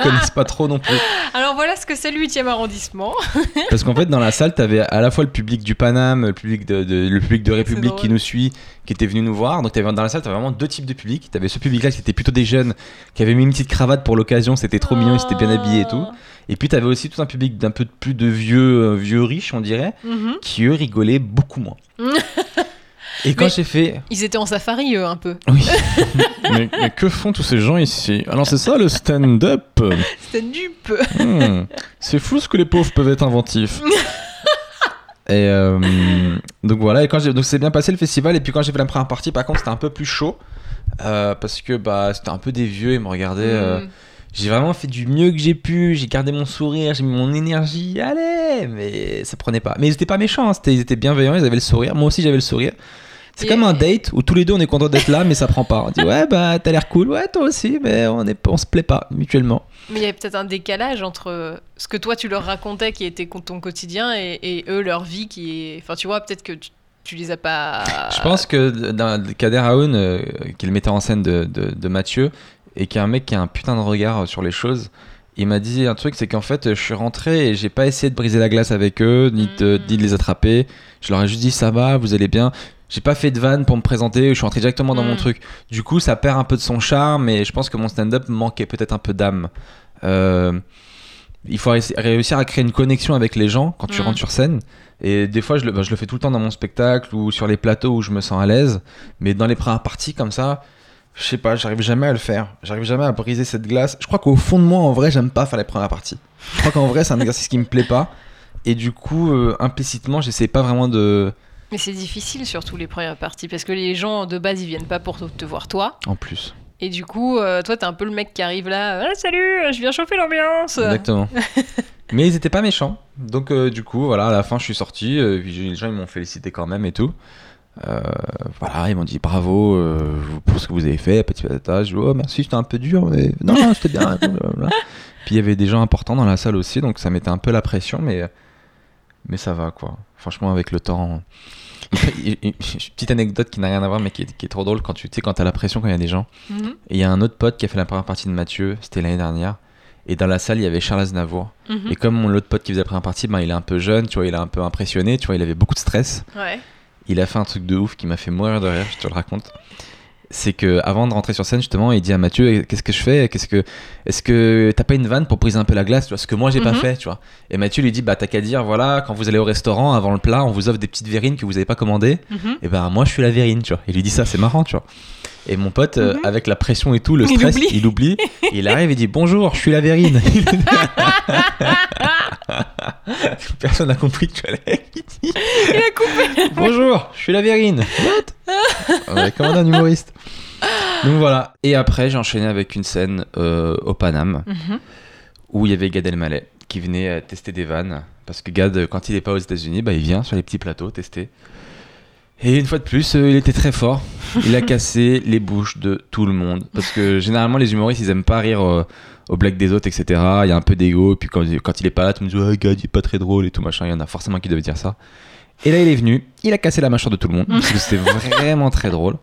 connaissent pas trop non plus. Alors voilà ce que c'est le 8e arrondissement. Parce qu'en fait, dans la salle, t'avais à la fois le public du Paname, le public de, de- le public de République qui nous suit, qui était venu nous voir. Donc, t'avais- dans la salle, t'avais vraiment deux types de public. T'avais ce public-là qui était plutôt des jeunes, qui avaient mis une petite cravate pour l'occasion, c'était trop mignon, ils s'étaient bien habillés et tout. Et puis, t'avais aussi tout un public d'un peu plus de vieux, euh, vieux riches, on dirait, Mhm. qui eux rigolaient beaucoup moins. Et quand j'ai fait. Ils étaient en safari, eux, un peu. Oui. mais, mais que font tous ces gens ici? Alors, c'est ça le stand-up C'était dupe. Hmm, c'est fou ce que les pauvres peuvent être inventifs. et euh, donc voilà, et quand donc c'est bien passé le festival. Et puis quand j'ai fait la première partie, par contre, c'était un peu plus chaud. euh, parce que bah, c'était un peu des vieux, ils me regardaient. euh, Mm. J'ai vraiment fait du mieux que j'ai pu, j'ai gardé mon sourire, j'ai mis mon énergie, allez, mais ça prenait pas. Mais ils étaient pas méchants, hein, ils étaient bienveillants, ils avaient le sourire. Moi aussi j'avais le sourire. C'est comme un date où tous les deux on est content d'être là, mais ça prend pas. On dit ouais, bah t'as l'air cool, ouais, toi aussi, mais on, est, on se plaît pas mutuellement. Mais il y avait peut-être un décalage entre ce que toi tu leur racontais qui était ton quotidien et, et eux leur vie qui est. Enfin, tu vois, peut-être que tu, tu les as pas. Je pense que dans Kader Aoun, euh, qui est le metteur en scène de, de, de Mathieu, et qui est un mec qui a un putain de regard sur les choses, il m'a dit un truc, c'est qu'en fait, je suis rentré et j'ai pas essayé de briser la glace avec eux, ni de, Mm. ni de les attraper. Je leur ai juste dit ça va, vous allez bien. J'ai pas fait de vanne pour me présenter, je suis rentré directement dans mon Mm. truc. Du coup, ça perd un peu de son charme, et je pense que mon stand-up manquait peut-être un peu d'âme. Euh, il faut réussir- réussir à créer une connexion avec les gens quand tu Mm. rentres sur scène. Et des fois, je le, bah, je le fais tout le temps dans mon spectacle ou sur les plateaux où je me sens à l'aise. Mais dans les premières parties comme ça, je sais pas, j'arrive jamais à le faire. J'arrive jamais à briser cette glace. Je crois qu'au fond de moi, en vrai, j'aime pas faire les premières parties. Je crois qu'en vrai, c'est un exercice qui me plaît pas. Et du coup, euh, implicitement, j'essaie pas vraiment de. Mais c'est difficile surtout les premières parties parce que les gens de base ils viennent pas pour te, voir toi. En plus. Et du coup, euh, toi t'es un peu le mec qui arrive là. Ah, salut, je viens chauffer l'ambiance. Exactement. Mais ils étaient pas méchants. Donc, euh, du coup, voilà, à la fin, je suis sorti. puis les gens, ils m'ont félicité quand même et tout. Euh, voilà, ils m'ont dit bravo euh, pour ce que vous avez fait, petit patata. Je dis, oh merci, c'était un peu dur, mais non, non, c'était bien. Puis il y avait des gens importants dans la salle aussi, donc ça mettait un peu la pression, mais, mais ça va quoi. Franchement, avec le temps. Et- et- Petite anecdote qui n'a rien à voir, mais qui est, qui est trop drôle quand tu sais, quand t'as la pression quand il y a des gens. Mhm, Et il y a un autre pote qui a fait la première partie de Mathieu, c'était l'année dernière. Et dans la salle, il y avait Charles Aznavour. mhm. Et comme mon l'autre pote qui faisait la première partie, ben, il est un peu jeune, tu vois, il est un peu impressionné, tu vois, il avait beaucoup de stress. Ouais. Il a fait un truc de ouf qui m'a fait mourir de rire, je te le raconte. C'est que avant de rentrer sur scène, justement, il dit à Mathieu Qu'est-ce que je fais? Qu'est-ce que est-ce que t'as pas une vanne pour briser un peu la glace, tu vois Ce que moi j'ai pas Mhm. fait, tu vois? Et Mathieu lui dit Bah t'as qu'à dire voilà, quand vous allez au restaurant, avant le plat, on vous offre des petites verrines que vous avez pas commandées. Mhm. Et ben moi je suis la verrine, tu vois. Il lui dit ça, c'est marrant, tu vois. Et mon pote, euh, Mhm. avec la pression et tout, le Il stress, oublie. il oublie. Et il arrive et dit bonjour, je suis la verrine. Personne n'a compris que tu allais. Il a coupé. bonjour, je suis la verine. What? On avait commandé un humoriste. Donc voilà. Et après, j'ai enchaîné avec une scène euh, au Paname Mhm. où il y avait Gad Elmaleh qui venait euh, tester des vannes. Parce que Gad, quand il est pas aux États-Unis, bah, il vient sur les petits plateaux tester. Et une fois de plus, euh, il était très fort. Il a cassé les bouches de tout le monde. Parce que généralement, les humoristes, ils aiment pas rire euh, aux blagues des autres, etc. Il y a un peu d'ego. Et puis quand, quand il est pas là, tout le monde dit Ah, Gad, il est pas très drôle et tout machin. Il y en a forcément qui devaient dire ça. Et là, il est venu. Il a cassé la mâchoire de tout le monde. Parce que c'était vraiment très drôle.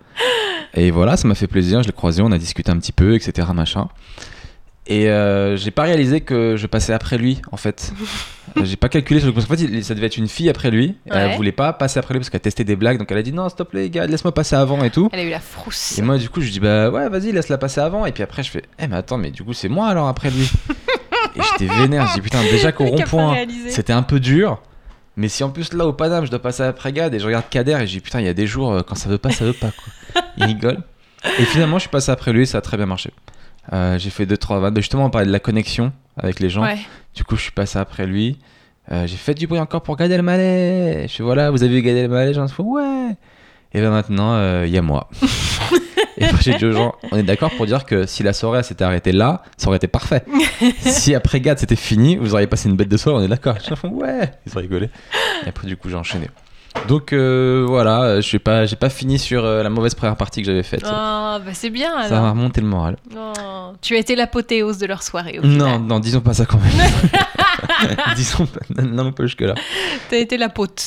Et voilà, ça m'a fait plaisir. Je l'ai croisé, on a discuté un petit peu, etc. Machin. Et euh, j'ai pas réalisé que je passais après lui, en fait. J'ai pas calculé sur le coup. En fait, ça devait être une fille après lui. Et Elle Ouais. voulait pas passer après lui parce qu'elle testait des blagues. Donc elle a dit non, s'il te plaît, gars, laisse-moi passer avant et tout. Elle a eu la frousse. Et moi, du coup, je dis bah ouais, vas-y, laisse-la passer avant. Et puis après, je fais eh, mais attends, mais du coup, c'est moi alors après lui. et j'étais vénère. Je dis putain, déjà qu'au rond-point, c'était un peu dur. Mais si en plus là au Paname, je dois passer après Gad et je regarde Kader et je dis putain, il y a des jours euh, quand ça veut pas, ça veut pas quoi. Il rigole. Et finalement, je suis passé après lui et ça a très bien marché. Euh, j'ai fait deux trois vannes. Justement, on parlait de la connexion avec les gens. Ouais. Du coup, je suis passé après lui. Euh, j'ai fait du bruit encore pour Gad Elmaleh. Je fais voilà, vous avez vu Gad Elmaleh J'en fais ouais. Et ben maintenant, euh, il y a moi. et après, j'ai dit aux gens, on est d'accord pour dire que si la soirée s'était arrêtée là, ça aurait été parfait. si après Gad c'était fini, vous auriez passé une bête de soirée, on est d'accord. Ils font ouais, ils ont rigolé. Et après, du coup, j'ai enchaîné. Donc euh, voilà, je sais pas, j'ai pas fini sur euh, la mauvaise première partie que j'avais faite. Ah, bah c'est bien ça m'a alors. remonté le moral. Oh, tu as été l'apothéose de leur soirée. Au Non, final. non, disons pas ça quand même. disons pas, non, non, pas jusque là. T'as été la pote.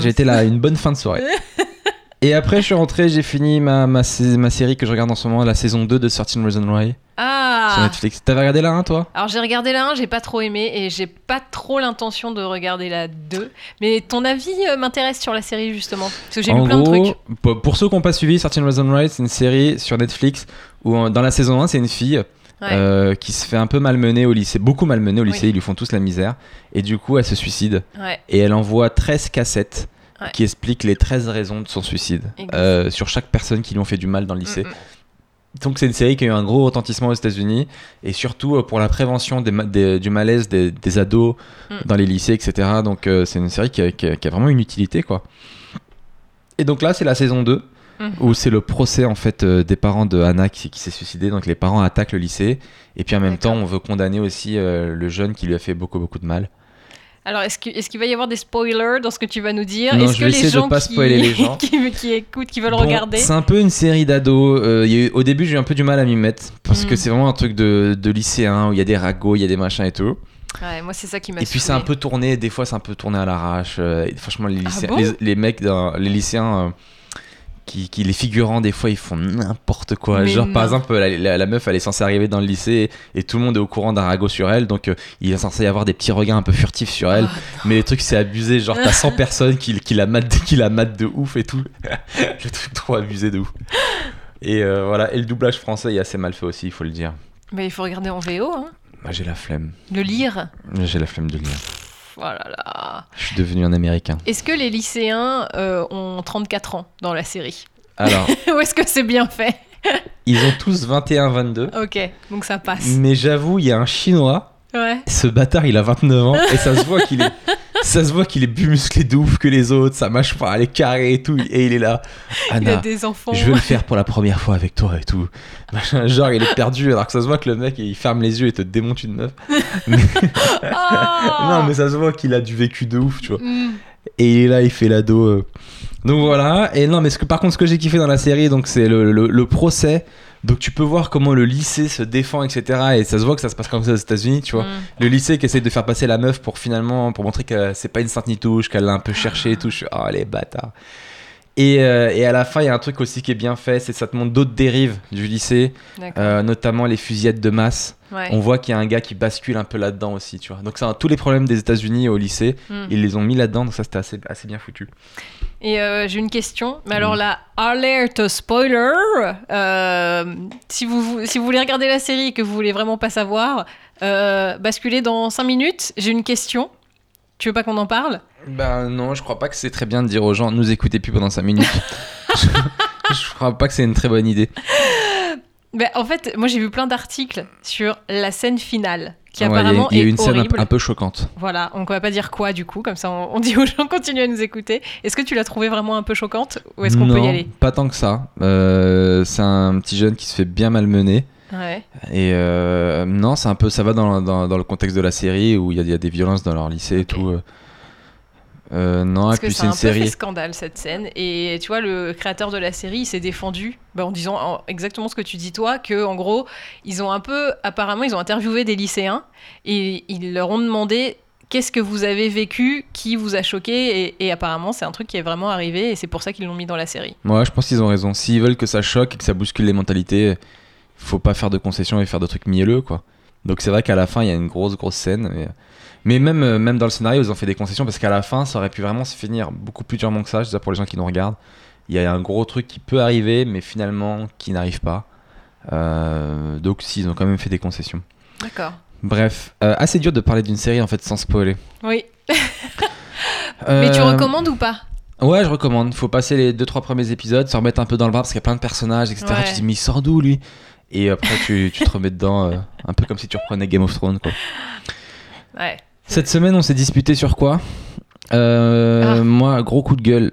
J'ai été là une bonne fin de soirée. Et après, je suis rentré, j'ai fini ma, ma, sé- ma série que je regarde en ce moment, la saison 2 de 13 Reasons Why sur Ah Netflix. T'avais regardé la 1, toi? Alors j'ai regardé la 1, j'ai pas trop aimé et j'ai pas trop l'intention de regarder la 2. Mais ton avis euh, m'intéresse sur la série justement. Parce que j'ai lu plein de gros, trucs. pour- Pour ceux qui n'ont pas suivi 13 Reasons Why, c'est une série sur Netflix où dans la saison 1, c'est une fille Ouais. euh, qui se fait un peu malmener au lycée, beaucoup malmener au Oui. lycée, ils lui font tous la misère. Et du coup, elle se suicide. Ouais. Et elle envoie 13 cassettes. Ouais. qui expliquent les 13 raisons de son suicide euh, sur chaque personne qui lui ont fait du mal dans le lycée. Mm, mm. Donc c'est une série qui a eu un gros retentissement aux États-Unis et surtout euh, pour la prévention des ma- des- du malaise des, des ados Mm. dans les lycées, etc. Donc euh, c'est une série qui a, qui a- qui a vraiment une utilité quoi. Et donc là c'est la saison 2. Mhm. où c'est le procès en fait euh, des parents de Anna qui, qui s'est suicidée. Donc les parents attaquent le lycée et puis en même temps on veut condamner aussi euh, le jeune qui lui a fait beaucoup beaucoup de mal. Alors, est-ce qu'il va y avoir des spoilers dans ce que tu vas nous dire? Non, je que vais les essayer de gens pas qui... spoiler les gens. qui, qui écoutent, qui veulent Bon, regarder? C'est un peu une série d'ados. euh, au début j'ai eu un peu du mal à m'y mettre parce Mhm. que c'est vraiment un truc de, de lycéen où il y a des ragots, il y a des machins et tout. Ouais, moi, c'est ça qui m'a Et puis c'est un peu tourné, des fois c'est un peu tourné à l'arrache. euh, franchement, les, lycéens, bon? les, les mecs, dans- les lycéens, euh, qui, qui- les figurants, des fois ils font n'importe quoi. Mais Genre par exemple, la, la- la meuf elle est censée arriver dans le lycée et, tout le monde est au courant d'un ragot sur elle, donc euh, il est censé y avoir des petits regards un peu furtifs sur elle. Ah, mais les trucs c'est abusé, genre t'as 100 personnes qui, qui, la matent, qui la matent de ouf et tout. le truc trop abusé de ouf. Et euh, voilà, et le doublage français est assez mal fait aussi, il faut le dire. Mais il faut regarder en VO, hein. Moi j'ai la flemme. Le lire. J'ai la flemme de lire. Oh là là. Je suis devenu un américain. Est-ce que les lycéens euh, ont 34 ans dans la série? Alors, Ou est-ce que c'est bien fait? Ils ont tous 21-22. Ok, donc ça passe. Mais j'avoue, il y a un chinois. Ouais. Ce bâtard, il a 29 ans et ça se voit qu'il est, ça se voit qu'il est plus musclé de ouf que les autres. Sa mâchoire, elle est carrée et tout. Et il est là. Il a Anna, des enfants. je veux le faire pour la première fois avec toi et tout. Genre, il est perdu alors que ça se voit que le mec, il ferme les yeux et te démonte une meuf. Non, mais ça se voit qu'il a du vécu de ouf, tu vois. Et il est là, il fait l'ado. euh. Donc voilà. Et non, mais ce que, par contre, ce que j'ai kiffé dans la série, donc c'est le, le- le procès. Donc tu peux voir comment le lycée se défend, etc. Et ça se voit que ça se passe comme ça aux États-Unis, tu vois. Hmm. Le lycée qui essaie de faire passer la meuf pour finalement, pour montrer que c'est pas une sainte ni touche, qu'elle l'a un peu cherché et tout. Je suis, oh les bâtards. Et, euh, et à la fin, il y a un truc aussi qui est bien fait, c'est que ça te montre d'autres dérives du lycée, euh, notamment les fusillades de masse. Ouais. On voit qu'il y a un gars qui bascule un peu là-dedans aussi, tu vois. Donc un- tous les problèmes des États-Unis au lycée, Hmm. ils les ont mis là-dedans, donc ça c'était assez, assez bien foutu. Et euh, j'ai une question. Mais alors Mm. là, alert spoiler. si, vous, si vous voulez regarder la série et que vous voulez vraiment pas savoir, basculez dans 5 minutes. J'ai une question. Tu veux pas qu'on en parle? Ben non, je crois pas que c'est très bien de dire aux gens, nous écoutez plus pendant 5 minutes. je, je crois pas que c'est une très bonne idée. Ben, En fait, moi j'ai vu plein d'articles sur la scène finale, qui Ouais, il y a- apparemment y a, est une scène un, horrible. un peu choquante. Voilà, on va pas dire quoi du coup, comme ça on, on dit aux gens continuez à nous écouter. Est-ce que tu l'as trouvée vraiment un peu choquante ou est-ce qu'on peut y aller? Pas tant que ça. Euh, c'est un petit jeune qui se fait bien malmener. Ouais. Et euh, non, c'est un peu, ça va dans, dans, dans le contexte de la série où il y, a- il y a des violences dans leur lycée et tout. euh. Euh, non, Parce et que puis c'est un peu fait scandale cette scène. Et tu vois, le créateur de la série, s'est défendu bah, en disant en- exactement ce que tu dis toi, que en gros, ils ont un peu, apparemment, ils ont interviewé des lycéens et ils leur ont demandé qu'est-ce que vous avez vécu, qui vous a choqué, et, et apparemment, c'est un truc qui est vraiment arrivé et c'est pour ça qu'ils l'ont mis dans la série. Moi, je pense qu'ils ont raison. S'ils veulent que ça choque et que ça bouscule les mentalités, faut pas faire de concessions et faire de trucs mielleux, quoi. Donc c'est vrai qu'à la fin, il y a une grosse, grosse scène. Mais, mais même, euh, même dans le scénario, ils ont fait des concessions parce qu'à la fin, ça aurait pu vraiment se finir beaucoup plus durement que ça. Je dis ça pour les gens qui nous regardent. Il y a un gros truc qui peut arriver, mais finalement, qui n'arrive pas. Euh, donc si, ils ont quand même fait des concessions. D'accord. Bref, euh, assez dur de parler d'une série en fait sans spoiler. Oui. Mais tu recommandes ou pas? Ouais, je recommande. Il faut passer les 2-3 premiers épisodes, se remettre un peu dans le bain parce qu'il y a plein de personnages, etc. Ouais. Tu te dis, mais il sort d'où lui? Et après, tu, tu te remets dedans, euh, un peu comme si tu reprenais Game of Thrones. Quoi. Ouais. Cette semaine, on s'est disputé sur quoi Euh, Ah. Moi, gros coup de gueule.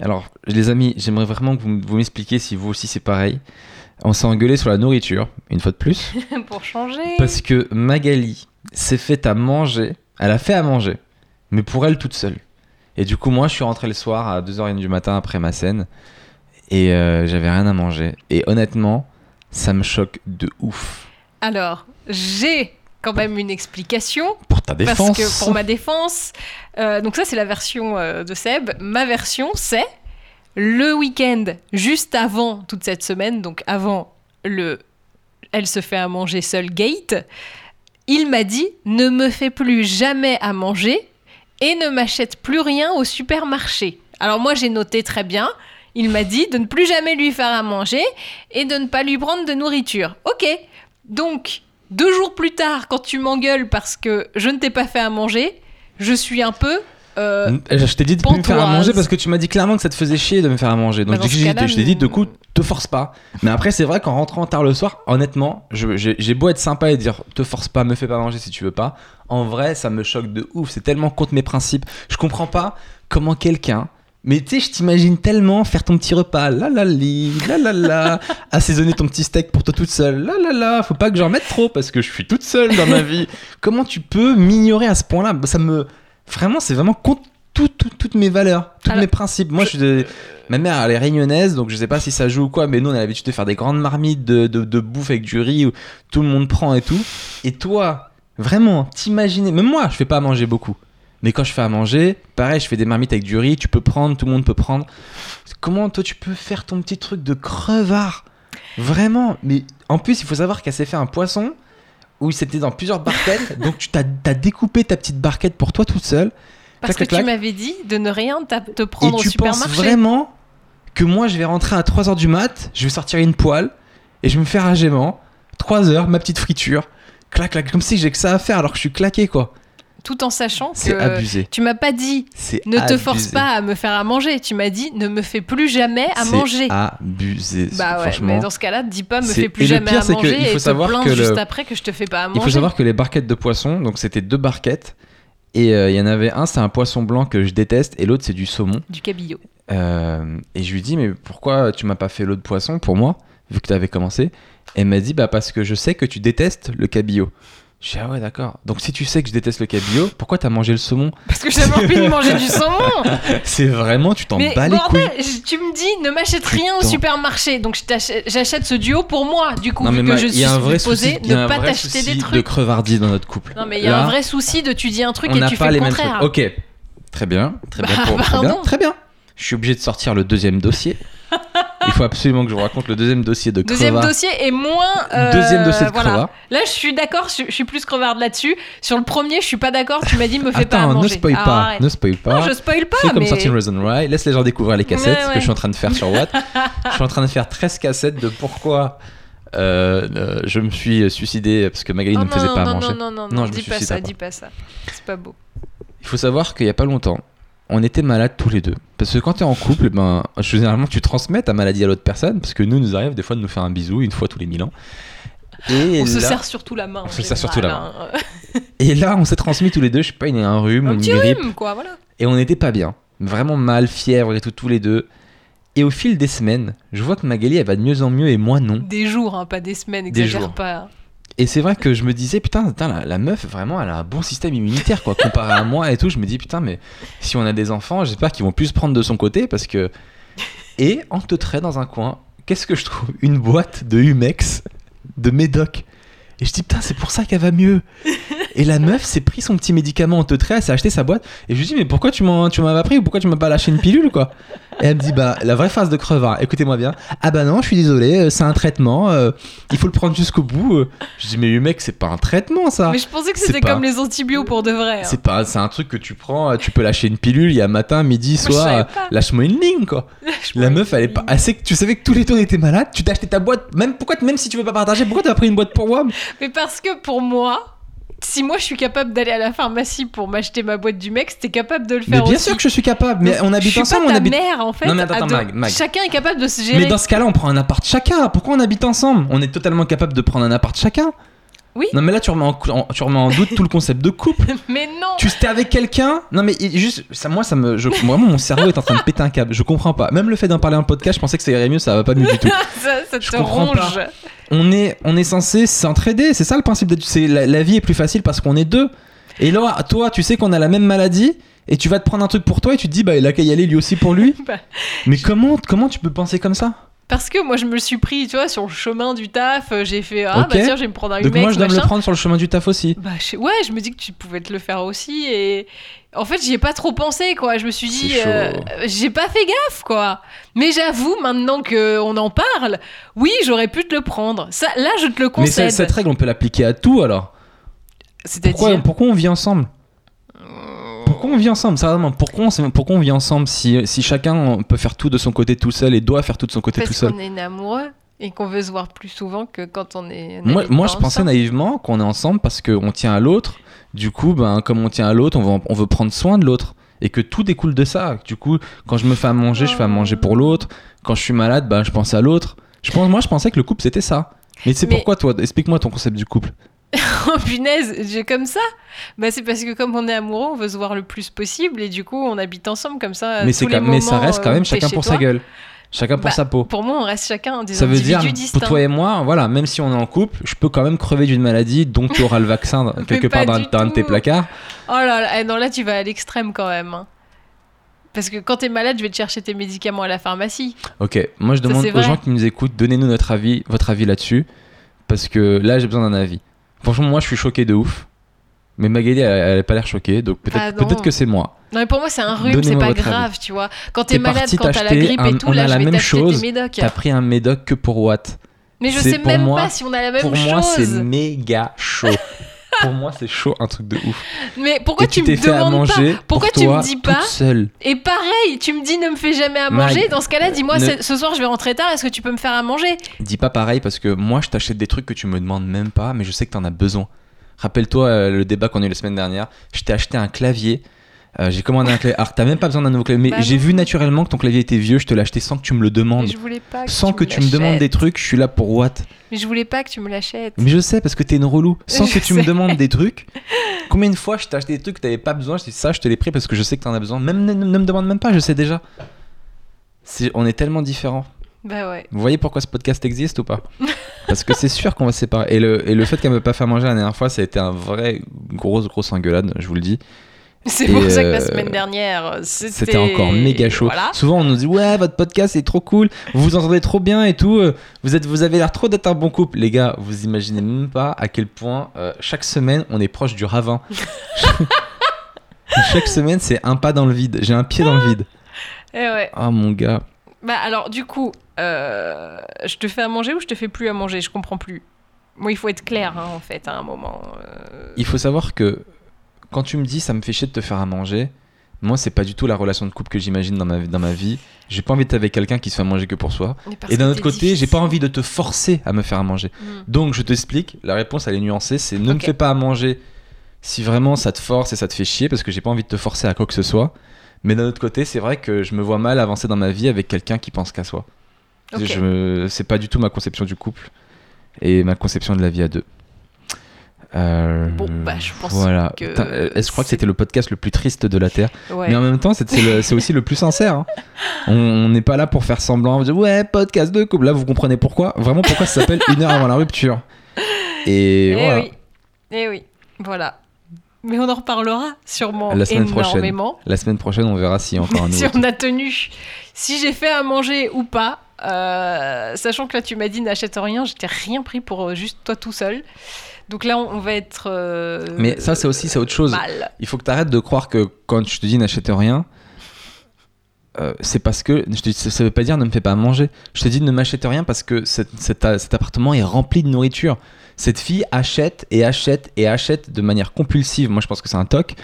Alors, les amis, j'aimerais vraiment que vous, vous m'expliquiez si vous aussi c'est pareil. On s'est engueulé sur la nourriture, une fois de plus, pour changer. parce que Magali s'est fait à manger. Elle a fait à manger, mais pour elle toute seule. Et du coup, moi, je suis rentré le soir à 2h30 du matin après ma scène, et euh, j'avais rien à manger. Et honnêtement, ça me choque de ouf. Alors, j'ai quand même une explication. Pour ta défense. Parce que pour ma défense, euh, donc ça c'est la version euh, de Seb. Ma version c'est le week-end juste avant toute cette semaine, donc avant le elle se fait à manger seule gate. Il m'a dit ne me fais plus jamais à manger et ne m'achète plus rien au supermarché. Alors moi j'ai noté très bien. Il m'a dit de ne plus jamais lui faire à manger et de ne pas lui prendre de nourriture. Ok. Donc deux jours plus tard, quand tu m'engueules parce que je ne t'ai pas fait à manger, je suis un peu. euh, Je t'ai dit de plus me faire à manger parce que tu m'as dit clairement que ça te faisait chier de me faire à manger. Donc Bah, je t'ai dit de nous- coup, te force pas. Mais après, c'est vrai qu'en rentrant tard le soir, honnêtement, j'ai beau être sympa et dire te force pas, me fais pas manger si tu veux pas. En vrai, ça me choque de ouf. C'est tellement contre mes principes. Je comprends pas comment quelqu'un Mais tu sais, je t'imagine tellement faire ton petit repas, la la li, la la la, assaisonner ton petit steak pour toi toute seule, la la la, faut pas que j'en mette trop parce que je suis toute seule dans ma vie. Comment tu peux m'ignorer à ce point-là? Ça me. Vraiment, c'est vraiment contre tout- tout- toutes mes valeurs, tous Alors, mes principes. Moi, je suis de- Ma mère, elle est réunionnaise, donc je sais pas si ça joue ou quoi, mais nous, on a l'habitude de faire des grandes marmites de, de, de bouffe avec du riz où tout le monde prend et tout. Et toi, vraiment, t'imaginer. Même moi, je fais pas manger beaucoup. Mais quand je fais à manger, pareil, je fais des marmites avec du riz, tu peux prendre, tout le monde peut prendre. Comment toi, tu peux faire ton petit truc de crevard? Vraiment Mais en plus, il faut savoir qu'elle s'est fait un poisson où c'était dans plusieurs barquettes. donc tu t'as as découpé ta petite barquette pour toi toute seule. Parce Clac, que clac, tu clac. m'avais dit de ne rien t'a- te prendre Et au tu penses vraiment que moi je vais rentrer à 3h du mat, je vais sortir une poêle et je vais me faire un gaiement, 3h, ma petite friture, clac clac, comme si j'ai que ça à faire alors que je suis claqué quoi. Tout en sachant C'est que abusé. tu m'as pas dit ne te force pas à me faire à manger. Tu m'as dit ne me fais plus jamais à manger. abusé. Bah ouais, franchement. mais dans ce cas-là, dis pas me fais plus et jamais pire, à manger il faut et savoir te que le- juste après que je te fais pas à manger. Il faut savoir que les barquettes de poisson, donc c'était deux barquettes. Et euh, il y en avait un, c'est un poisson blanc que je déteste, et l'autre, c'est du saumon. du cabillaud. Euh, et je lui dis, mais pourquoi tu m'as pas fait l'autre poisson pour moi, vu que tu avais commencé? Et elle m'a dit, bah parce que je sais que tu détestes le cabillaud. Je dis, ah ouais, d'accord. Donc si tu sais que je déteste le cabillaud, pourquoi t'as mangé le saumon? Parce que j'avais envie de manger du saumon. C'est vraiment, tu t'en bats les couilles. je- tu me dis ne m'achète rien au supermarché. Donc j'achète ce duo pour moi. Du coup, Non, mais vu ma- que je suis supposée ne pas t'acheter des de trucs. crevardie dans notre couple. Non, mais il y a Là, un vrai souci de tu dis un truc et tu pas fais les le mêmes contraire. trucs. Ok, très bien, très bien, Bah, pour- très bien, très bien. Je suis obligé de sortir le deuxième dossier. Il faut absolument que je vous raconte le deuxième dossier de Deuxième crevard. dossier est moins. euh, Deuxième dossier de voilà. Là, je suis d'accord, je, je suis plus crevarde là-dessus. Sur le premier, je suis pas d'accord. Tu m'as dit me fais pas à Attends, ne spoil pas, arrête. ne spoil pas. Non, je spoil pas, comme mais. Certain Reason Why, laisse les gens découvrir les cassettes, Ouais, ce que je suis en train de faire sur Watt. je suis en train de faire 13 cassettes de pourquoi euh, euh, je me suis suicidé parce que Magali Oh ne me faisait non, pas non, manger. non, non, non, Non, non, je me dis pas ça, pas. dis pas ça. C'est pas beau. Il faut savoir qu'il y a pas longtemps, on était malades tous les deux. Parce que quand tu es en couple, ben, généralement tu transmets ta maladie à l'autre personne, parce que nous, nous arrive des fois de nous faire un bisou une fois tous les mille ans. Et On se serre surtout la main. On se serre surtout la hein. et là, on s'est transmis tous les deux, je sais pas, il y a un rhume Un une petit grippe. rhume, quoi, voilà. Et on n'était pas bien. Vraiment mal, fièvre et tout, tous les deux. Et au fil des semaines, je vois que Magali, elle va de mieux en mieux et moi non. Des jours, hein, pas des semaines, Des exagère jours. pas. Et c'est vrai que je me disais, putain, putain, la, meuf, vraiment, elle a un bon système immunitaire, quoi, comparé à moi et tout. Je me dis, putain, mais si on a des enfants, j'espère qu'ils vont plus se prendre de son côté parce que. Et en te trait dans un coin, qu'est-ce que je trouve? Une boîte de Humex, de Médoc. Et je dis, putain, c'est pour ça qu'elle va mieux. Et la meuf s'est pris son petit médicament en te trait, elle s'est acheté sa boîte. Et je lui dis, mais pourquoi tu m'en tu m'en as pris ou pourquoi tu m'as pas lâché une pilule, quoi Et elle me dit, bah, la vraie phase de crevard, écoutez-moi bien. Ah bah non, je suis désolé, euh, c'est un traitement, euh, il faut le prendre jusqu'au bout. euh. Je dis, mais mec, c'est pas un traitement, ça. Mais je pensais que c'était pas- comme les antibiotiques pour de vrai. hein. C'est pas, c'est un truc que tu prends, tu peux lâcher une pilule, il y a matin, midi, soir, lâche-moi une ligne, quoi. La meuf, elle est pas. Que tu savais que tous les on était malades, tu acheté ta boîte, même, pourquoi, même si tu veux pas partager, pourquoi t'as pris une boîte pour moi? Mais parce que pour moi, si moi je suis capable d'aller à la pharmacie pour m'acheter ma boîte du mec, t'es capable de le Mais faire bien aussi. sûr que je suis capable, mais on habite ensemble, pas on habite. mère en fait. Non, mais attends, à attends, deux- Mag, Mag. Chacun est capable de se gérer. Mais dans ce cas-là, on prend un appart chacun. Pourquoi on habite ensemble? On est totalement capable de prendre un appart chacun. Oui. Non, mais là, tu remets en, en- tu remets en doute tout le concept de couple. Mais non. tu étais avec quelqu'un? Non, mais il- juste, ça, moi, ça me. Je, mon cerveau est en train de péter un câble. Je comprends pas. Même le fait d'en parler en podcast, je pensais que ça irait mieux, ça va pas mieux du tout. ça, ça Je te comprends pas. ronge. On est, on est censé s'entraider. C'est ça le principe d'être. c'est La, la vie est plus facile parce qu'on est deux. Et là, toi, tu sais qu'on a la même maladie. Et tu vas te prendre un truc pour toi et tu te dis, bah, il a qu'à y aller lui aussi pour lui. Bah. Mais comment, comment tu peux penser comme ça? Parce que moi je me suis pris, tu vois, sur le chemin du taf, euh, j'ai fait ah Ok. bah tiens, je vais me prendre un Donc, Humex, moi, je dois me le prendre sur le chemin du taf aussi. Bah je ouais, je me dis que tu pouvais te le faire aussi et en fait, j'y ai pas trop pensé quoi. Je me suis dit euh, j'ai pas fait gaffe quoi. Mais j'avoue maintenant que on en parle, oui, j'aurais pu te le prendre. Ça là, je te le Mais concède. cette, règle, on peut l'appliquer à tout alors. Pourquoi, C'est-à-dire pourquoi on vit ensemble? Pourquoi on vit ensemble Sérieusement, pourquoi on, pourquoi on vit ensemble si, si chacun peut faire tout de son côté tout seul et doit faire tout de son côté tout parce seul? qu'on est amoureux et qu'on veut se voir plus souvent que quand on est Moi, moi je pensais naïvement qu'on est ensemble parce qu'on tient à l'autre. Du coup, ben, comme on tient à l'autre, on veut, on veut prendre soin de l'autre. Et que tout découle de ça. Du coup, quand je me fais à manger, je fais à manger pour l'autre. Quand je suis malade, ben, je pense à l'autre. Je pense, moi, je pensais que le couple, c'était ça. Mais c'est pourquoi, toi? Explique-moi ton concept du couple. Oh punaise, j'ai comme ça Bah c'est parce que comme on est amoureux, on veut se voir le plus possible et du coup on habite ensemble comme ça. mais, tous c'est les quand- mais ça reste quand euh, même chacun pour toi. sa gueule. Chacun pour Bah, sa peau. Pour moi, on reste chacun des Ça veut dire, distincts. pour toi et moi, voilà, même si on est en couple, je peux quand même crever d'une maladie dont tu auras le vaccin quelque part dans, un de tes placards. Oh là là, eh non, là tu vas à l'extrême quand même. hein. Parce que quand t'es malade, je vais te chercher tes médicaments à la pharmacie. Ok, moi je demande aux vrai. gens qui nous écoutent, donnez-nous notre avis, votre avis là-dessus, parce que là j'ai besoin d'un avis. Franchement, moi je suis choqué de ouf, mais Magali elle, elle a pas l'air choquée, donc peut-être Ah que c'est moi. Non mais pour moi c'est un rhume, c'est pas grave, tu vois. Quand t'es malade, quand t'as la grippe un- et tout, on là a je la vais même chose, médocs. T'as pris un médoc que pour Watt. Mais je sais pour même moi- pas si on a la même Pour chose. moi c'est méga chaud. pour moi c'est chaud, un truc de ouf. Mais pourquoi et tu, me demandes manger pas Pourquoi pour tu me dis pas seule. Et pareil, tu me dis ne me fais jamais à manger. Dans ce cas-là, dis-moi ne- ce soir je vais rentrer tard. Est-ce que tu peux me faire à manger? Dis pas pareil parce que moi je t'achète des trucs que tu me demandes même pas, mais je sais que t'en as besoin. Rappelle-toi euh, le débat qu'on a eu la semaine dernière. Je t'ai acheté un clavier. Euh, j'ai commandé un clavier. Alors t'as même pas besoin d'un nouveau clavier. Mais Bah j'ai vu naturellement que ton clavier était vieux. Je te l'ai acheté sans que tu me le Mais demandes. je voulais pas. Que Sans que me tu me demandes des trucs, je suis là pour what? Mais je voulais pas que tu me l'achètes. Mais je sais parce que t'es une relou. Sans Je que tu me demandes des trucs. Combien de fois je t'ai acheté des trucs que t'avais pas besoin? Je dis ça, je te l'ai pris parce que je sais que t'en as besoin. Même ne, ne me demande même pas, je sais déjà. On est tellement différents. Bah ouais. Vous voyez pourquoi ce podcast existe ou pas? Parce que c'est sûr qu'on va se séparer. Et le, et le fait qu'elle me pas fait manger la dernière fois, ça a été un vrai grosse grosse engueulade, je vous le dis. C'est Et, pour ça que euh, la semaine dernière, c'était. C'était encore méga chaud. Voilà. Souvent on nous dit ouais votre podcast est trop cool, vous vous entendez trop bien et tout. euh, Vous êtes, vous avez l'air trop d'être un bon couple, les gars. Vous imaginez même pas à quel point euh, chaque semaine on est proche du ravin. chaque semaine c'est un pas dans le vide. J'ai un pied dans le vide. Eh ouais. Ah mon gars. Bah alors, du coup, euh, je te fais à manger ou je te fais plus à manger? Je comprends plus. Moi, il faut être clair, hein, en fait, à un moment. euh. Il faut savoir que quand tu me dis ça me fait chier de te faire à manger, moi c'est pas du tout la relation de couple que j'imagine dans ma, dans ma vie. J'ai pas envie d'être avec quelqu'un qui se fait à manger que pour soi. Et d'un autre côté, j'ai pas envie de te forcer à me faire à manger. Mm. Donc je t'explique, la réponse elle est nuancée, c'est ne me fais pas à manger si vraiment ça te force et ça te fait chier parce que j'ai pas envie de te forcer à quoi que ce soit. Mais d'un autre côté, c'est vrai que je me vois mal avancer dans ma vie avec quelqu'un qui pense qu'à soi. C'est pas du tout ma conception du couple et ma conception de la vie à deux. Euh, Bon, bah, je pense voilà. que Putain, euh, je crois que c'était le podcast le plus triste de la Terre. Ouais. Mais en même temps, c'est aussi le plus sincère. hein. On n'est pas là pour faire semblant. Dit, ouais, podcast de couple. Là, vous comprenez pourquoi Vraiment pourquoi ça s'appelle une heure avant la rupture. Et Eh voilà. oui. Eh oui. Voilà. Mais on en reparlera sûrement La semaine prochaine. énormément. La semaine prochaine, on verra a encore un si on a tenu. Si j'ai fait à manger ou pas. euh, sachant que là, tu m'as dit n'achète rien, j'étais rien pris pour juste toi tout seul. Donc là, on, on va être. euh, Mais ça, c'est aussi c'est autre chose. Mal. Il faut que tu arrêtes de croire que quand je te dis n'achète rien, euh, c'est parce que je te ça veut pas dire ne me fais pas manger. Je te dis ne m'achète rien parce que cet, cet a- cet appartement est rempli de nourriture. Cette fille achète et achète et achète de manière compulsive. Moi, je pense que c'est un toc.